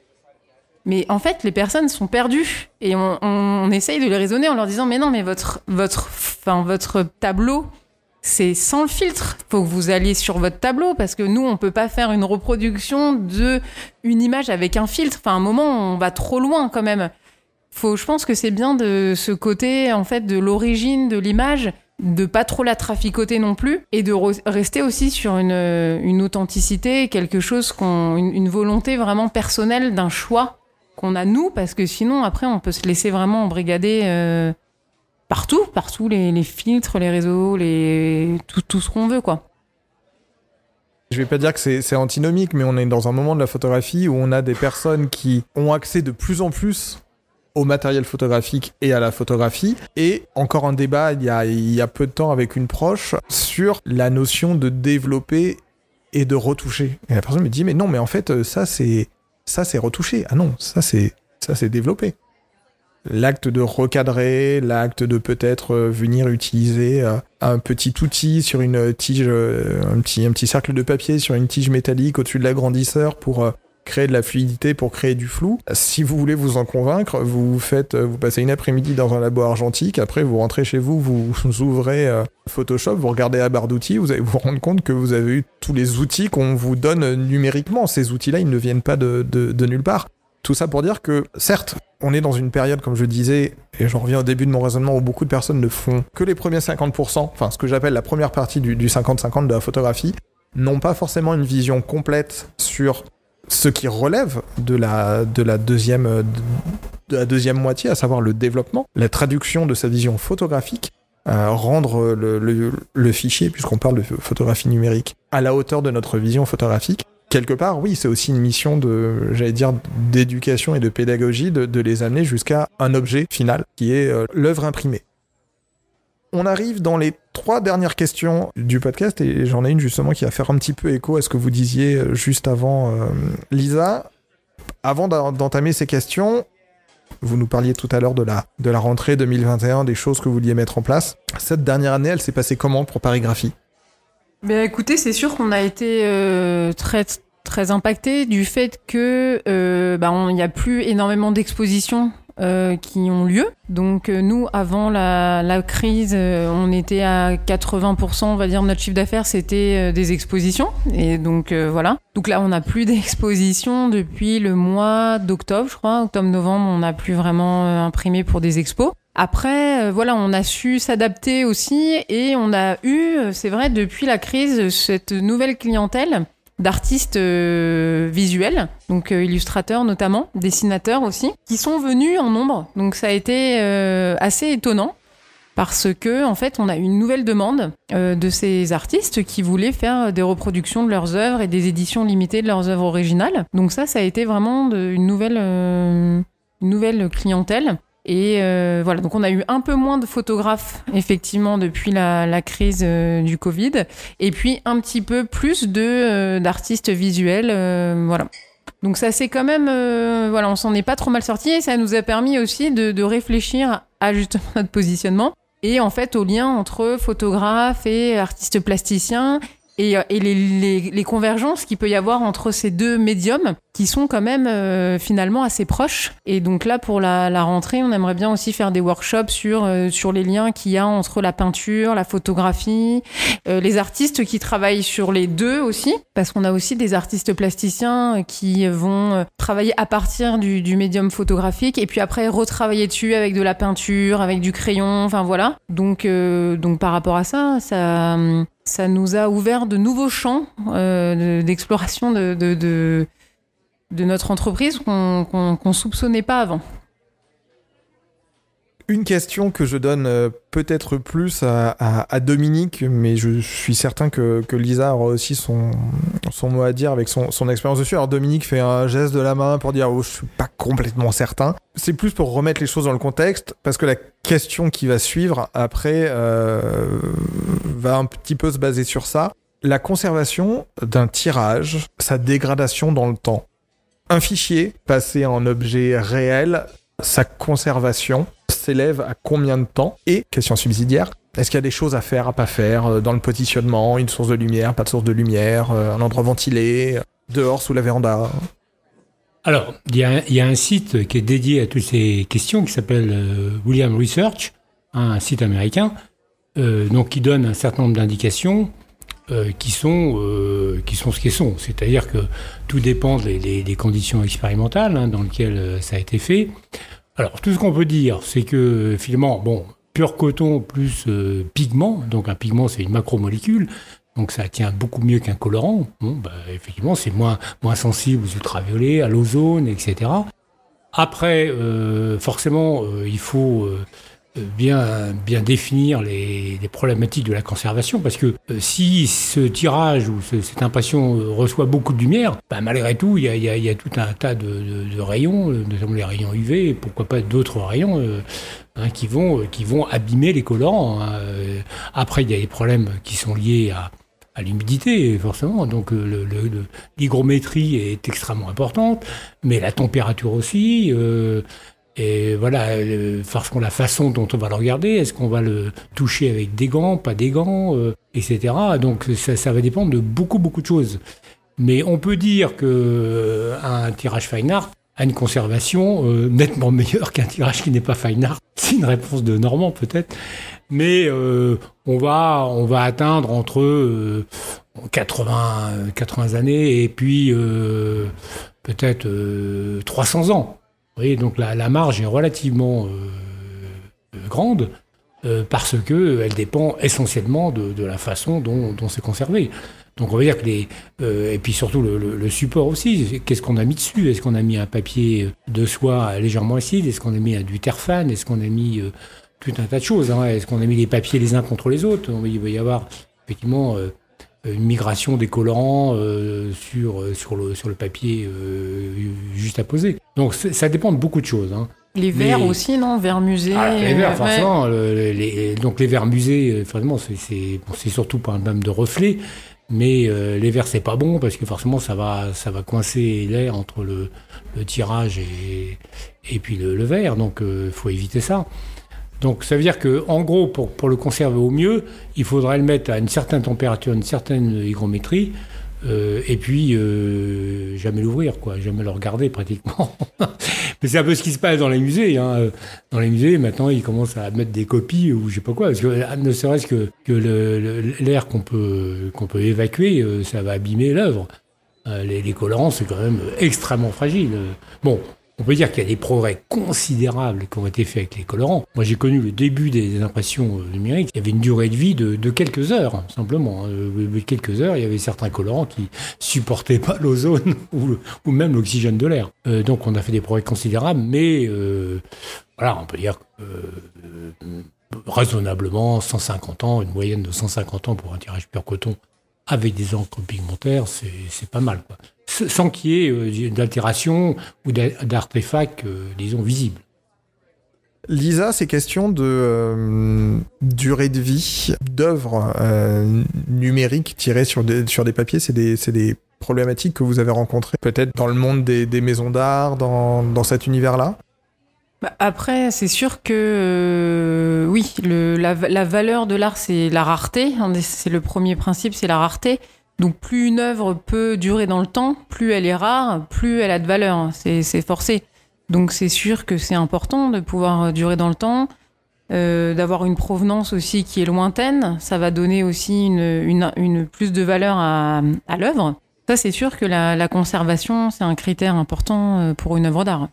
Mais en fait, les personnes sont perdues et on, essaye de les raisonner en leur disant mais non, mais votre votre votre tableau c'est sans le filtre. Faut que vous alliez sur votre tableau parce que nous on peut pas faire une reproduction de une image avec un filtre. Enfin, à un moment on va trop loin quand même. Faut, je pense que c'est bien de ce côté en fait de l'origine de l'image de pas trop la traficoter non plus et de re- rester aussi sur une, une authenticité, quelque chose qu'on, une, volonté vraiment personnelle d'un choix qu'on a nous, parce que sinon après on peut se laisser vraiment embrigader euh, partout, partout les, les filtres, les réseaux, les tout, tout ce qu'on veut quoi. Je vais pas dire que c'est antinomique, mais on est dans un moment de la photographie où on a des personnes qui ont accès de plus en plus au matériel photographique et à la photographie. Et encore un débat il y a, il y a peu de temps avec une proche sur la notion de développer et de retoucher. Et la personne me dit mais non, mais en fait euh, ça c'est ça c'est retouché. Ah non, ça c'est ça c'est développé. L'acte de recadrer, l'acte de peut-être euh, venir utiliser euh, un petit outil sur une tige, un petit, un petit cercle de papier sur une tige métallique au-dessus de l'agrandisseur pour créer de la fluidité, pour créer du flou. Si vous voulez vous en convaincre, vous faites, euh, vous passez une après-midi dans un labo argentique, après vous rentrez chez vous, vous, ouvrez euh, Photoshop, vous regardez la barre d'outils, vous allez vous rendre compte que vous avez eu tous les outils qu'on vous donne numériquement. Ces outils-là, ils ne viennent pas de, de, de nulle part. Tout ça pour dire que, certes, on est dans une période, comme je disais, et j'en reviens au début de mon raisonnement, où beaucoup de personnes ne font que les premiers 50%, enfin ce que j'appelle la première partie du 50-50 de la photographie, n'ont pas forcément une vision complète sur ce qui relève de la, de la deuxième moitié, à savoir le développement, la traduction de sa vision photographique, euh, rendre le, fichier, puisqu'on parle de photographie numérique, à la hauteur de notre vision photographique. Quelque part, oui, c'est aussi une mission de, j'allais dire, d'éducation et de pédagogie, de, de les amener jusqu'à un objet final, qui est euh, l'œuvre imprimée. On arrive dans les trois dernières questions du podcast et j'en ai une justement qui va faire un petit peu écho à ce que vous disiez euh, juste avant, euh, Lisa. Avant d'en- d'entamer ces questions, vous nous parliez tout à l'heure de la, de la rentrée 2021, des choses que vous vouliez mettre en place. Cette dernière année, elle s'est passée comment pour Paris Graphie Ben écoutez, c'est sûr qu'on a été euh, très très impacté du fait que euh, n'y a plus énormément d'expositions euh, qui ont lieu. Donc euh, nous, avant la, la crise, euh, on était à 80%, on va dire, notre chiffre d'affaires, c'était euh, des expositions. Et donc euh, voilà. Donc là, on n'a plus d'expositions depuis le mois d'octobre, je crois. Octobre-novembre, on n'a plus vraiment euh, imprimé pour des expos. Après, voilà, on a su s'adapter aussi et on a eu, c'est vrai, depuis la crise, cette nouvelle clientèle d'artistes euh, visuels, donc euh, illustrateurs notamment, dessinateurs aussi, qui sont venus en nombre. Donc ça a été euh, assez étonnant parce que en fait, on a une nouvelle demande de ces artistes qui voulaient faire des reproductions de leurs œuvres et des éditions limitées de leurs œuvres originales. Donc ça, ça a été vraiment une nouvelle, une nouvelle clientèle. Et euh, voilà, donc on a eu un peu moins de photographes effectivement depuis la, la crise euh, du Covid, et puis un petit peu plus de euh, d'artistes visuels, euh, voilà. Donc ça c'est quand même, voilà, on s'en est pas trop mal sorti et ça nous a permis aussi de, de réfléchir à justement notre positionnement. Et en fait au lien entre photographes et artistes plasticiens et, euh, et les, les, les convergences qu'il peut y avoir entre ces deux médiums qui sont quand même euh, finalement assez proches. Et donc là, pour la, la rentrée, on aimerait bien aussi faire des workshops sur, euh, sur les liens qu'il y a entre la peinture, la photographie, euh, les artistes qui travaillent sur les deux aussi, parce qu'on a aussi des artistes plasticiens qui vont euh, travailler à partir du, du médium photographique et puis après retravailler dessus avec de la peinture, avec du crayon, enfin voilà. Donc, euh, donc par rapport à ça, ça, ça nous a ouvert de nouveaux champs euh, de- d'exploration de, notre entreprise qu'on qu'on soupçonnait pas avant. Une question que je donne euh, peut-être plus à, Dominique, mais je suis certain que, Lisa aura aussi son, mot à dire avec son, son expérience dessus. Alors Dominique fait un geste de la main pour dire oh, je suis pas complètement certain. C'est plus pour remettre les choses dans le contexte, parce que la question qui va suivre après euh, va un petit peu se baser sur ça. La conservation d'un tirage, sa dégradation dans le temps. Un fichier passé en objet réel, sa conservation s'élève à combien de temps? Et, question subsidiaire, est-ce qu'il y a des choses à faire, à pas faire euh, dans le positionnement, une source de lumière, pas de source de lumière, euh, un endroit ventilé, dehors sous la véranda? Alors, il y, a, un site qui est dédié à toutes ces questions qui s'appelle euh, William Research, un site américain, euh, donc qui donne un certain nombre d'indications euh, qui sont euh, qui sont ce qu'elles sont. C'est-à-dire que tout dépend des, conditions expérimentales hein, dans lesquelles euh, ça a été fait. Alors, tout ce qu'on peut dire, c'est que finalement, bon, pur coton plus pigment, donc un pigment, c'est une macromolécule, donc ça tient beaucoup mieux qu'un colorant. Bon, bah, effectivement, c'est moins, moins sensible aux ultraviolets, à l'ozone, etc. Après, forcément, il faut bien, bien définir les, les problématiques de la conservation, parce que euh, si ce tirage ou ce- cette impression euh, reçoit beaucoup de lumière, bah, malgré tout, il y y y a tout un tas de, de- de rayons, euh, notamment les rayons UV, pourquoi pas d'autres rayons euh, hein, qui, vont, qui vont abîmer les colorants. hein. Après, il y a des problèmes qui sont liés à, à l'humidité, forcément. Donc, l'hygrométrie est extrêmement importante, mais la température aussi. euh, et voilà, euh, forcément la façon dont on va le regarder, est-ce qu'on va le toucher avec des gants, pas des gants, euh, etc. Donc ça, ça va dépendre de beaucoup beaucoup de choses. Mais on peut dire que euh, un tirage fine art a une conservation euh, nettement meilleure qu'un tirage qui n'est pas fine art. C'est une réponse de Normand peut-être, mais euh, on va on va atteindre entre euh, 80 80 années et puis peut-être euh, 300 ans. Vous voyez, donc la, la marge est relativement euh, euh, grande euh, parce que euh, elle dépend essentiellement de, de la façon dont, dont c'est conservé. Donc on va dire que les euh, et puis surtout le, le- le support aussi. Qu'est-ce qu'on a mis dessus? Est-ce qu'on a mis un papier de soie légèrement acide? Est-ce qu'on a mis du terfane Est-ce qu'on a mis euh, tout un tas de choses hein? Est-ce qu'on a mis les papiers les uns contre les autres? Il va y avoir effectivement euh, une migration des colorants sur sur le sur le papier juste à poser. Donc ça dépend de beaucoup de choses. Hein. Les verres Mais- aussi, non? Verres musées. Ah, les verres, ouais. forcément. le- les- les- donc les verres musés, euh, forcément, c'est bon, surtout pas un problème de reflet, mais euh, les verres c'est pas bon parce que forcément ça va ça va coincer l'air entre le, le tirage et et puis le, le verre, donc il faut éviter ça. Donc ça veut dire que en gros pour pour le conserver au mieux, il faudrait le mettre à une certaine température, une certaine hygrométrie. Euh, et puis euh, jamais l'ouvrir quoi, jamais le regarder pratiquement. Mais c'est un peu ce qui se passe dans les musées. Hein dans les musées, maintenant, ils commencent à mettre des copies ou je sais pas quoi. Parce que euh, ne serait-ce que, que l'air qu'on peut, qu'on peut évacuer, euh, ça va abîmer l'œuvre. Euh, les, les colorants, c'est quand même extrêmement fragile. Bon, on peut dire qu'il y a des progrès considérables qui ont été faits avec les colorants. Moi, j'ai connu le début des impressions euh, numériques. Il y avait une durée de vie de, quelques heures, hein, simplement. Euh, de quelques heures, il y avait certains colorants qui supportaient pas l'ozone ou, même l'oxygène de l'air. Euh, donc, on a fait des progrès considérables, mais euh, voilà, on peut dire euh, raisonnablement 150 ans, une moyenne de 150 ans pour un tirage pur coton avec des encres pigmentaires, c'est pas mal. Sans qu'il y ait euh, d'altération ou d'a- d'artefacts, euh, disons, visibles. Lisa, ces questions de euh, durée de vie d'œuvres euh, numériques tirées sur des, sur des papiers, c'est des, des problématiques que vous avez rencontrées peut-être dans le monde des, des maisons d'art, dans, dans cet univers-là? Bah, après, c'est sûr que euh, oui, la, valeur de l'art, c'est la rareté. C'est le premier principe, c'est la rareté. Donc plus une œuvre peut durer dans le temps, plus elle est rare, plus elle a de valeur. C'est forcé. Donc c'est sûr que c'est important de pouvoir euh, durer dans le temps, euh, d'avoir une provenance aussi qui est lointaine. Ça va donner aussi une, plus de valeur à, l'œuvre. Ça, c'est sûr que la, conservation, c'est un critère important pour une œuvre d'art.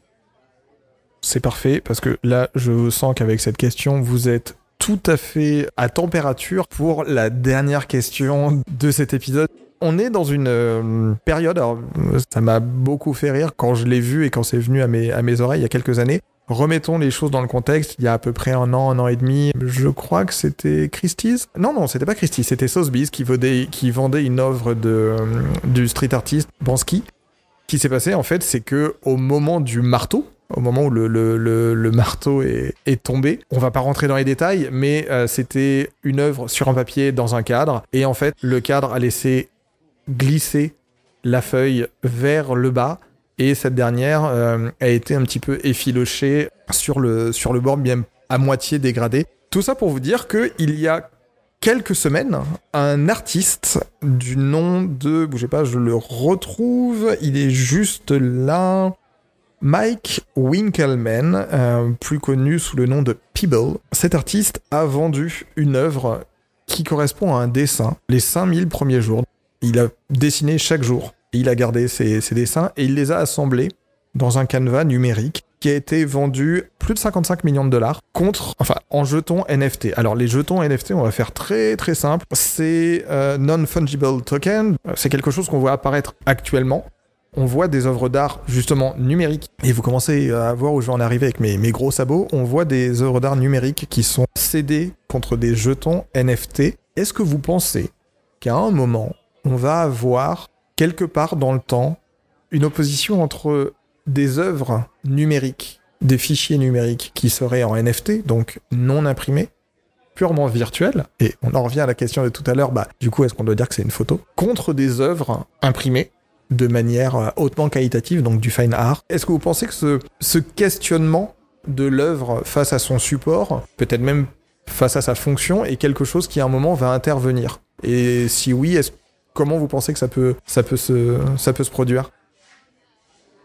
C'est parfait, parce que là, je sens qu'avec cette question, vous êtes tout à fait à température pour la dernière question de cet épisode. On est dans une euh, période, alors ça m'a beaucoup fait rire quand je l'ai vu et quand c'est venu à mes, à mes oreilles il y a quelques années. Remettons les choses dans le contexte. Il y a à peu près un an, un an et demi, je crois que c'était Christie's. Non, non, c'était pas Christie's, c'était Sotheby's qui vendait, qui vendait une œuvre de, euh, du street artiste Bansky. Ce qui s'est passé, en fait, c'est que au moment du marteau, au moment où le, marteau est, tombé. On va pas rentrer dans les détails, mais euh, c'était une œuvre sur un papier dans un cadre, et en fait, le cadre a laissé glisser la feuille vers le bas, et cette dernière euh, a été un petit peu effilochée sur le, sur le bord, bien à moitié dégradé. Tout ça pour vous dire qu'il y a quelques semaines, un artiste du nom de, bougez pas, je le retrouve, il est juste là. Mike Winkelman, euh, plus connu sous le nom de Peeble, cet artiste a vendu une œuvre qui correspond à un dessin les 5000 premiers jours. Il a dessiné chaque jour. Il a gardé ses, ses dessins et il les a assemblés dans un canevas numérique qui a été vendu plus de 55 millions de dollars contre, enfin, en jetons NFT. Alors, les jetons NFT, on va faire très très simple. C'est euh, non-fungible token. C'est quelque chose qu'on voit apparaître actuellement. On voit des œuvres d'art justement numériques. Et vous commencez à voir où je vais en arriver avec mes, gros sabots. On voit des œuvres d'art numériques qui sont cédées contre des jetons NFT. Est-ce que vous pensez qu'à un moment, on va avoir quelque part dans le temps une opposition entre des œuvres numériques, des fichiers numériques qui seraient en NFT, donc non imprimés, purement virtuels, et on en revient à la question de tout à l'heure, bah, du coup, est-ce qu'on doit dire que c'est une photo, contre des œuvres imprimées de manière euh, hautement qualitative, donc du fine art. Est-ce que vous pensez que ce, questionnement de l'œuvre face à son support, peut-être même face à sa fonction, est quelque chose qui à un moment va intervenir? Et si oui, comment vous pensez que ça peut, ça peut, se, ça peut se produire?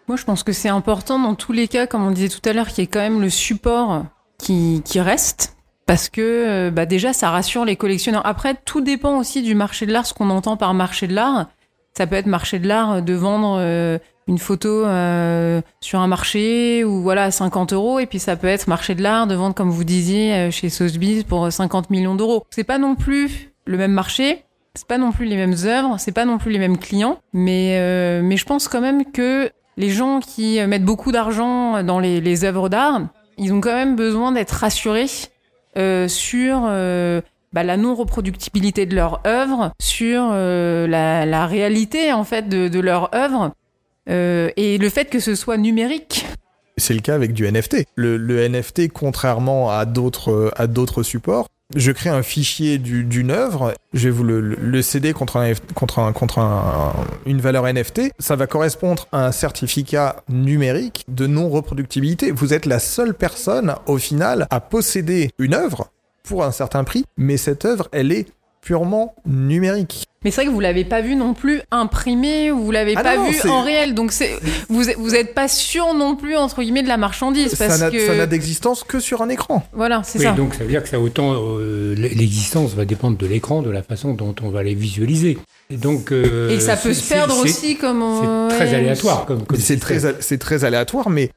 Moi, je pense que c'est important dans tous les cas, comme on disait tout à l'heure, qu'il y ait quand même le support qui, qui reste. Parce que euh, bah déjà, ça rassure les collectionneurs. Après, tout dépend aussi du marché de l'art, ce qu'on entend par marché de l'art. Ça peut être marché de l'art de vendre euh, une photo euh, sur un marché ou voilà à 50 euros, et puis ça peut être marché de l'art de vendre, comme vous disiez, euh, chez Sotheby's pour 50 millions d'euros. C'est pas non plus le même marché, c'est pas non plus les mêmes œuvres, c'est pas non plus les mêmes clients, mais euh, mais je pense quand même que les gens qui mettent beaucoup d'argent dans les, œuvres d'art, ils ont quand même besoin d'être rassurés euh, sur euh, bah, la non-reproductibilité de leur œuvre, sur euh, la, réalité en fait de, leur œuvre euh, et le fait que ce soit numérique. C'est le cas avec du NFT. Le, NFT, contrairement à d'autres à d'autres supports, je crée un fichier d'une œuvre, je vais vous le, céder contre un, une valeur NFT, ça va correspondre à un certificat numérique de non-reproductibilité. Vous êtes la seule personne, au final, à posséder une œuvre pour un certain prix, mais cette œuvre, elle est purement numérique. Mais c'est vrai que vous l'avez pas vu non plus imprimé, ou vous l'avez Ah pas non, vu en réel, donc c'est vous vous êtes pas sûr non plus entre guillemets de la marchandise parce Ça n'a que ça n'a d'existence que sur un écran. voilà c'est Oui, ça. donc ça veut dire que ça autant euh, l'existence va dépendre de l'écran, de la façon dont on va les visualiser. Et donc euh, Et ça peut se perdre aussi comme C'est euh, très ouais, aléatoire comme, très, c'est très aléatoire, mais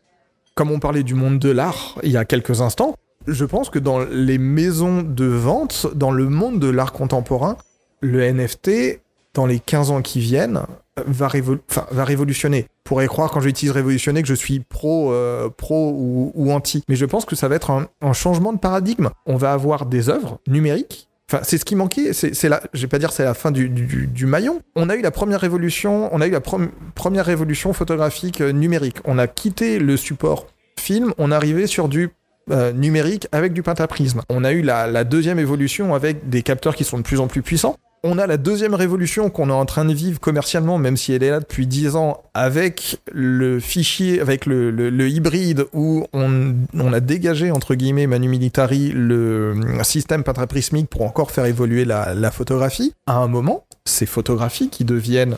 comme on parlait du monde de l'art il y a quelques instants, je pense que dans les maisons de vente, dans le monde de l'art contemporain, le NFT, dans les 15 ans qui viennent, va, révol- enfin, va révolutionner. On pourrait croire quand j'utilise révolutionner que je suis pro, euh, pro ou, anti, mais je pense que ça va être un, changement de paradigme. On va avoir des œuvres numériques. Enfin, c'est ce qui manquait. C'est, la, je vais pas dire c'est la fin du, du, du maillon. On a eu la première révolution. On a eu la première révolution photographique euh, numérique. On a quitté le support film. On arrivé sur du euh, numérique avec du pentaprisme. On a eu la, deuxième évolution avec des capteurs qui sont de plus en plus puissants. On a la deuxième révolution qu'on est en train de vivre commercialement, même si elle est là depuis 10 ans, avec le fichier, avec le, hybride où on, a dégagé, entre guillemets, Manu Militari, le euh, système pentaprismique pour encore faire évoluer la photographie. À un moment, ces photographies qui deviennent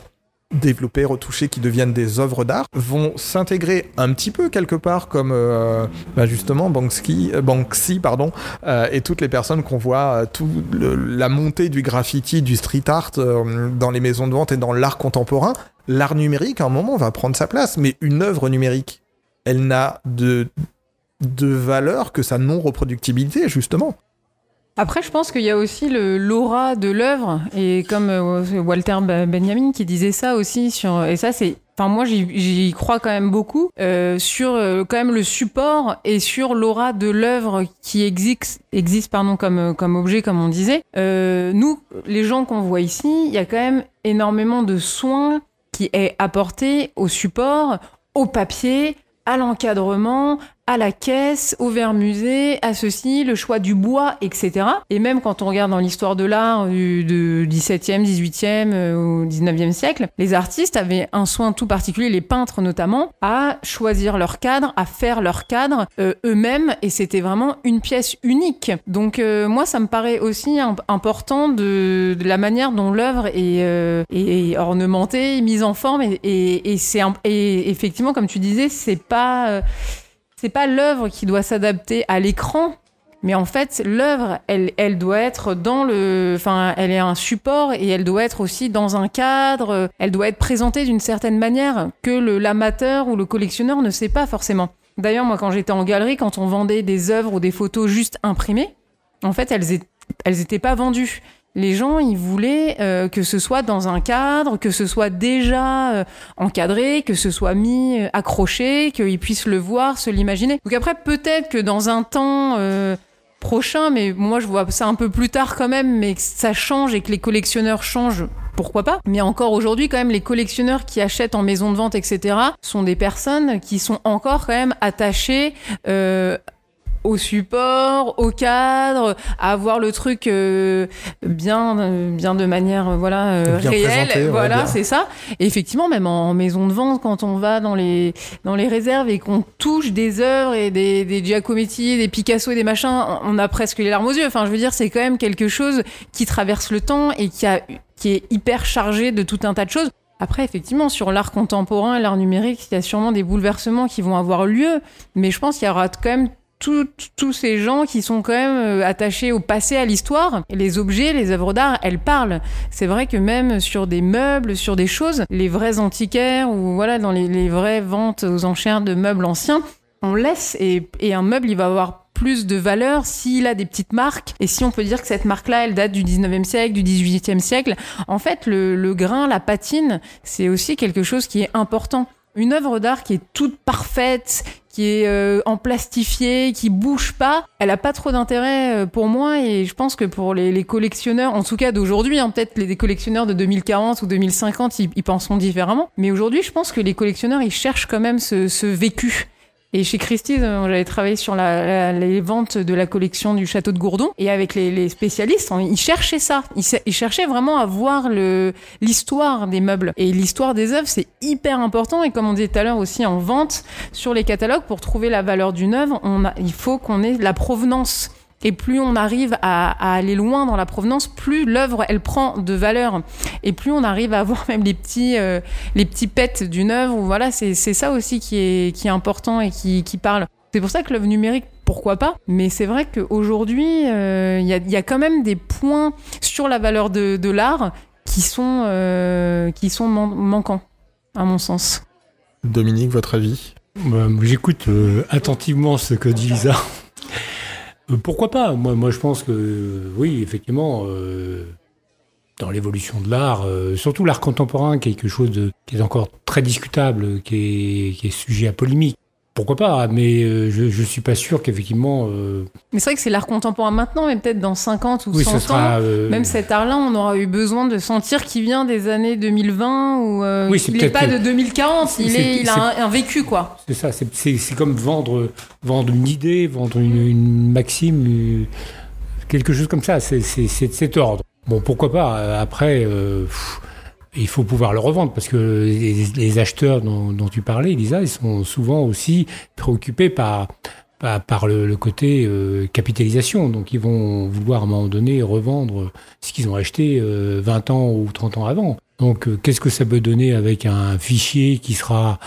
développées, retouchées, qui deviennent des œuvres d'art, vont s'intégrer un petit peu quelque part comme euh, bah justement Banksy, euh, Banksy pardon, euh, et toutes les personnes qu'on voit, tout la montée du graffiti, du street art dans les maisons de vente et dans l'art contemporain. L'art numérique, à un moment, va prendre sa place, mais une œuvre numérique, elle n'a de de valeur que sa non-reproductibilité, justement. Après, je pense qu'il y a aussi l'aura de l'œuvre et comme euh, Walter Benjamin qui disait ça aussi et ça c'est Enfin, moi, j'y crois quand même beaucoup euh, sur euh, quand même le support et sur l'aura de l'œuvre qui existe, existe pardon, comme, comme objet, comme on disait. Nous, les gens qu'on voit ici, il y a quand même énormément de soins qui est apporté au support, au papier, à l'encadrement, à la caisse, au verre musée, à ceci, le choix du bois, etc. Et même quand on regarde dans l'histoire de l'art du, du 17e, 18e euh, au 19e siècle, les artistes avaient un soin tout particulier, les peintres notamment, à choisir leur cadre, à faire leur cadre euh, eux-mêmes, et c'était vraiment une pièce unique. Donc euh, moi, ça me paraît aussi important de, de, la manière dont l'œuvre est, euh, est, ornementée, mise en forme, et, et, et c'est effectivement, comme tu disais, c'est pas euh, c'est pas l'œuvre qui doit s'adapter à l'écran, mais en fait, l'œuvre, elle, elle doit être dans le, enfin, elle est un support et elle doit être aussi dans un cadre. Elle doit être présentée d'une certaine manière que l'amateur ou le collectionneur ne sait pas forcément. D'ailleurs, moi, quand j'étais en galerie, quand on vendait des œuvres ou des photos juste imprimées, en fait, elles, elles étaient pas vendues. Les gens, ils voulaient euh, que ce soit dans un cadre, que ce soit déjà euh, encadré, que ce soit mis, euh, accroché, qu'ils puissent le voir, se l'imaginer. Donc après, peut-être que dans un temps euh, prochain, mais moi je vois ça un peu plus tard quand même, mais que ça change et que les collectionneurs changent, pourquoi pas. Mais encore aujourd'hui, quand même, les collectionneurs qui achètent en maison de vente, etc., sont des personnes qui sont encore quand même attachées. Au support, au cadre, à avoir le truc euh, bien, euh, bien de manière euh, voilà euh, Bien réelle, présenté, voilà, c'est ça. Et effectivement, même en maison de vente, quand on va dans les dans les réserves et qu'on touche des œuvres et des, des Giacometti, des Picasso et des machins, on a presque les larmes aux yeux. Enfin, je veux dire, c'est quand même quelque chose qui traverse le temps et qui a qui est hyper chargé de tout un tas de choses. Après, effectivement, sur l'art contemporain et l'art numérique, il y a sûrement des bouleversements qui vont avoir lieu, mais je pense qu'il y aura quand même tous ces gens qui sont quand même euh, attachés au passé, à l'histoire. Les objets, les œuvres d'art, elles parlent. C'est vrai que même sur des meubles, sur des choses, les vrais antiquaires ou voilà, dans les, vraies ventes aux enchères de meubles anciens, on laisse et, et un meuble, il va avoir plus de valeur s'il a des petites marques et si on peut dire que cette marque-là, elle date du 19e siècle, du 18e siècle. En fait, le, le grain, la patine, c'est aussi quelque chose qui est important. Une œuvre d'art qui est toute parfaite, qui est euh, en plastifié, qui bouge pas, elle a pas trop d'intérêt euh, pour moi et je pense que pour les, collectionneurs, en tout cas d'aujourd'hui, hein, peut-être les, collectionneurs de 2040 ou 2050, ils, ils penseront différemment. Mais aujourd'hui, je pense que les collectionneurs, ils cherchent quand même ce vécu. Et chez Christie's, euh, j'avais travaillé sur la, la- les ventes de la collection du château de Gourdon. Et avec les, les spécialistes, ils cherchaient ça. Ils, cherchaient vraiment à voir l'histoire des meubles. Et l'histoire des œuvres, c'est hyper important. Et comme on disait tout à l'heure aussi en vente, sur les catalogues, pour trouver la valeur d'une œuvre, on a, il faut qu'on ait la provenance. Et plus on arrive à, à aller loin dans la provenance, plus l'œuvre elle prend de valeur. Et plus on arrive à avoir même les petits, euh, les petits pets d'une œuvre. Voilà, c'est c'est ça aussi qui est, qui est important et qui, qui parle. C'est pour ça que l'œuvre numérique, pourquoi pas? Mais c'est vrai qu'aujourd'hui, euh, il y, a, il y a quand même des points sur la valeur de, de l'art qui sont, euh, qui sont man- manquants, à mon sens. Dominique, votre avis? Bah, J'écoute euh, attentivement ce que dit Lisa. Euh, pourquoi pas? Moi, moi, je pense que oui, effectivement, euh, dans l'évolution de l'art, euh, surtout l'art contemporain, quelque chose qui est encore très discutable, qui est sujet à polémique. Pourquoi pas Mais euh, je, je suis pas sûr qu'effectivement. euh, Mais c'est vrai que c'est l'art contemporain maintenant, mais peut-être dans 50 ou oui, 100 ce ans. euh, Même cet art-là, on aura eu besoin de sentir qu'il vient des années 2020 ou euh, Oui, c'est qu'il n'est pas de 2040, il, est, il a un, un vécu, quoi. C'est ça, c'est- comme vendre, vendre une idée, vendre une, une maxime, quelque chose comme ça, c'est c'est- c'est de cet ordre. Bon, pourquoi pas, après, pff, il faut pouvoir le revendre, parce que les, acheteurs dont, tu parlais, Elisa, ils sont souvent aussi préoccupés par, par, le, côté euh, capitalisation, donc ils vont vouloir à un moment donné revendre ce qu'ils ont acheté euh, 20 ans ou 30 ans avant. Donc, euh, qu'est-ce que ça peut donner avec un fichier qui sera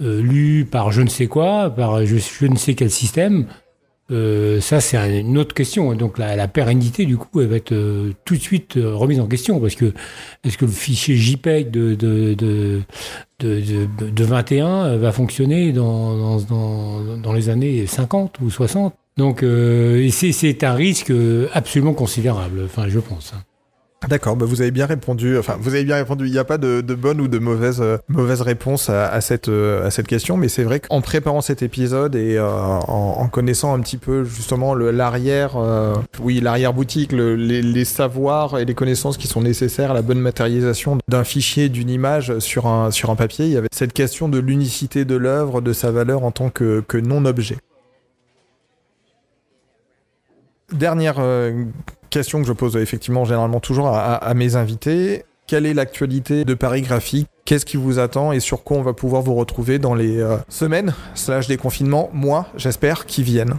euh, lu par je ne sais quoi, par je ne sais quel système, euh, ça c'est un- une autre question. Et donc la, la pérennité du coup elle va être euh, tout de suite euh, remise en question parce que est-ce que le fichier JPEG de de, de, de, de- de 21 va fonctionner dans, dans, dans, les années 50 ou 60 donc euh, c'est un risque euh, absolument considérable, enfin je pense. D'accord, bah vous avez bien répondu. Enfin, vous avez bien répondu. Il n'y a pas de, bonne ou de mauvaise, euh, mauvaise réponse à, cette, euh, à cette question, mais c'est vrai qu'en préparant cet épisode et euh, en, connaissant un petit peu justement l'arrière, oui, l'arrière boutique, les, les, savoirs et les connaissances qui sont nécessaires à la bonne matérialisation d'un fichier, d'une image sur un, sur un papier, il y avait cette question de l'unicité de l'œuvre, de sa valeur en tant que, que non-objet. Dernière question que je pose effectivement généralement toujours à, mes invités. Quelle est l'actualité de Paris Graphique? Qu'est-ce qui vous attend et sur quoi on va pouvoir vous retrouver dans les euh, semaines slash déconfinement, mois, j'espère, qui viennent?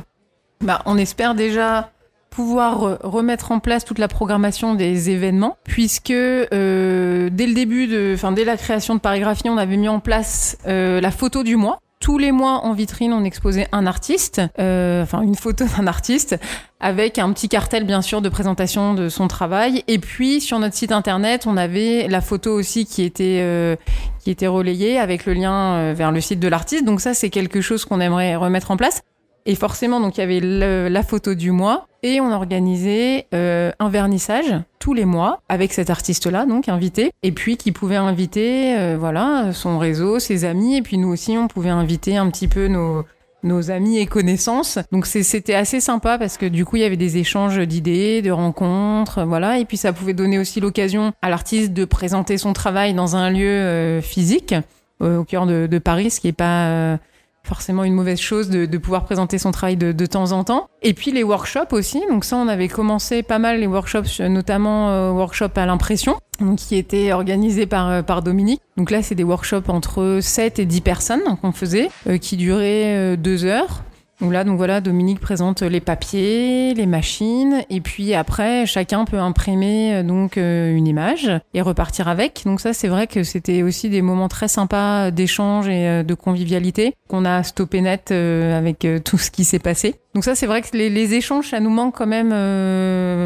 Bah, on espère déjà pouvoir re- remettre en place toute la programmation des événements, puisque euh, dès le début de, dès la création de Parigraphie, on avait mis en place euh, la photo du mois. Tous les mois en vitrine, on exposait un artiste, euh, enfin une photo d'un artiste, avec un petit cartel bien sûr de présentation de son travail. Et puis sur notre site internet, on avait la photo aussi qui était euh, qui était relayée avec le lien euh, vers le site de l'artiste. Donc ça, c'est quelque chose qu'on aimerait remettre en place. Et forcément, donc il y avait le- la photo du mois et on organisait euh, un vernissage tous les mois avec cet artiste-là, donc invité, et puis qui pouvait inviter, euh, voilà, son réseau, ses amis, et puis nous aussi, on pouvait inviter un petit peu nos nos amis et connaissances. Donc c'était assez sympa parce que du coup il y avait des échanges d'idées, de rencontres, voilà. Et puis ça pouvait donner aussi l'occasion à l'artiste de présenter son travail dans un lieu euh, physique au cœur de, de Paris, ce qui est pas euh, forcément une mauvaise chose de, pouvoir présenter son travail de, de temps en temps. Et puis les workshops aussi. Donc ça, on avait commencé pas mal les workshops, notamment euh, workshop à l'impression, qui était organisé par, euh, par Dominique. Donc là, c'est des workshops entre 7 et 10 personnes qu'on faisait, euh, qui duraient euh, deux heures. Donc là, donc voilà, Dominique présente les papiers, les machines, et puis après, chacun peut imprimer euh, donc euh, une image et repartir avec. Donc ça, c'est vrai que c'était aussi des moments très sympas d'échange et euh, de convivialité qu'on a stoppé net avec tout ce qui s'est passé. Donc ça, c'est vrai que les, échanges, ça nous manque quand même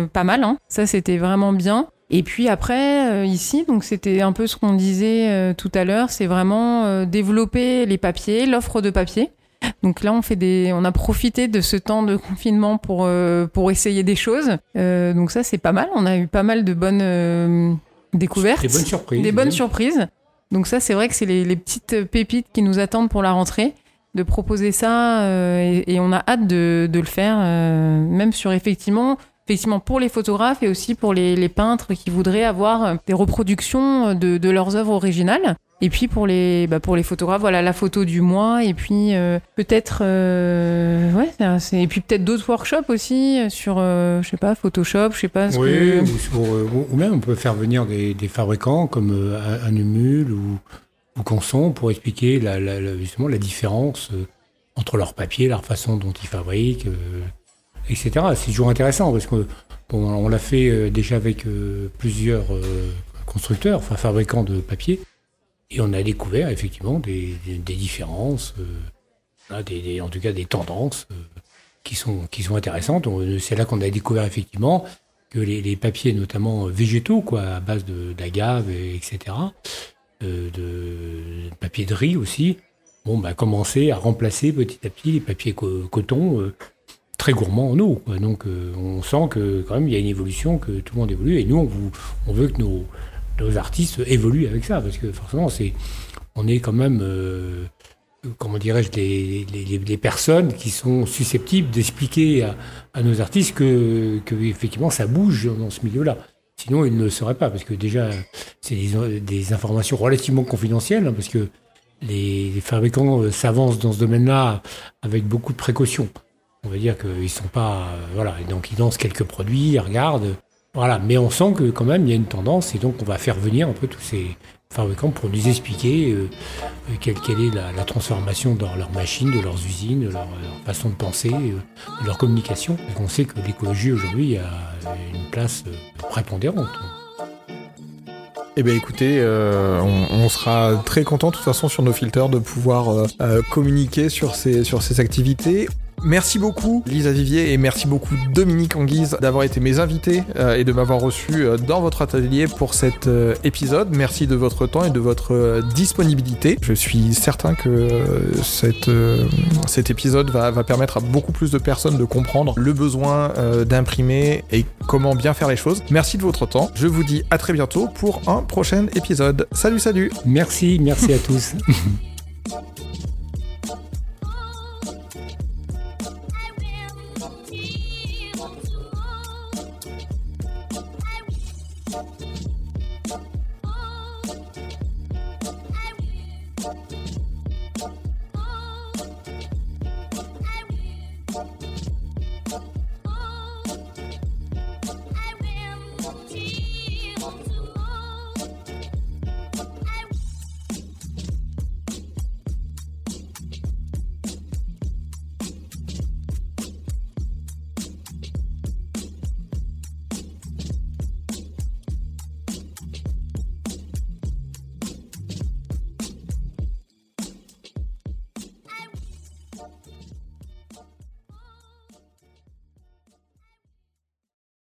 pas mal. Hein. Ça, c'était vraiment bien. Et puis après, ici, donc c'était un peu ce qu'on disait tout à l'heure, c'est vraiment développer les papiers, l'offre de papier. Donc là, on fait des, on a profité de ce temps de confinement pour euh, pour essayer des choses. Euh, donc ça, c'est pas mal. On a eu pas mal de bonnes euh, découvertes, Des bonnes surprises. des bonnes surprises. Donc ça, c'est vrai que c'est les, les petites pépites qui nous attendent pour la rentrée, de proposer ça, et, et on a hâte de, de le faire, même sur effectivement, effectivement pour les photographes et aussi pour les, les peintres qui voudraient avoir des reproductions de, de leurs œuvres originales. Et puis pour les bah pour les photographes, voilà la photo du mois et puis euh, peut-être euh, ouais c'est- et puis peut-être d'autres workshops aussi euh, sur euh, je sais pas Photoshop, je sais pas ce Oui, que ou, même on peut faire venir des, des fabricants comme Anumul ou, ou Conson pour expliquer la, la- la- justement la différence entre leur papier, leur façon dont ils fabriquent, etc. C'est toujours intéressant parce que bon, on l'a fait déjà avec plusieurs constructeurs, enfin fabricants de papier, et on a découvert effectivement des, différences, euh, des- en tout cas des tendances euh, qui sont qui sont intéressantes. C'est là qu'on a découvert effectivement que les, papiers, notamment végétaux, quoi, à base de d'agave, et etc., euh, de papier de riz aussi, bon, bah, à remplacer petit à petit les papiers co- coton très gourmands en eau. Donc, on sent que quand même il y a une évolution, que tout le monde évolue, et nous, on veut que nos, nos artistes évoluent avec ça, parce que forcément, c'est, on est quand même, euh, comment dirais-je, les- les- les personnes qui sont susceptibles d'expliquer à, à nos artistes que, que effectivement ça bouge dans ce milieu-là. Sinon, ils ne le sauraient pas, parce que déjà, c'est des, des informations relativement confidentielles, hein, parce que les, les fabricants euh, s'avancent dans ce domaine-là avec beaucoup de précautions. On va dire qu'ils sont pas, euh, voilà, et donc ils lancent quelques produits, ils regardent, voilà. Mais on sent que quand même il y a une tendance, et donc on va faire venir un peu tous ces fabricants pour nous expliquer euh, euh, quelle, quelle est la, transformation dans leurs machines, de leurs usines, de leur, façon de penser, euh, de leur communication. Qu'on sait que l'écologie aujourd'hui a une place prépondérante. Eh bien écoutez, on, on sera très content de toute façon sur nos filters de pouvoir communiquer sur ces, sur ces activités. Merci beaucoup Lisa Vivier et merci beaucoup Dominique Anguise d'avoir été mes invités euh, et de m'avoir reçu euh, dans votre atelier pour cet euh, épisode. Merci de votre temps et de votre disponibilité. Je suis certain que cette, cet épisode va, va permettre à beaucoup plus de personnes de comprendre le besoin d'imprimer et comment bien faire les choses. Merci de votre temps. Je vous dis à très bientôt pour un prochain épisode. Salut, salut Merci, merci à tous.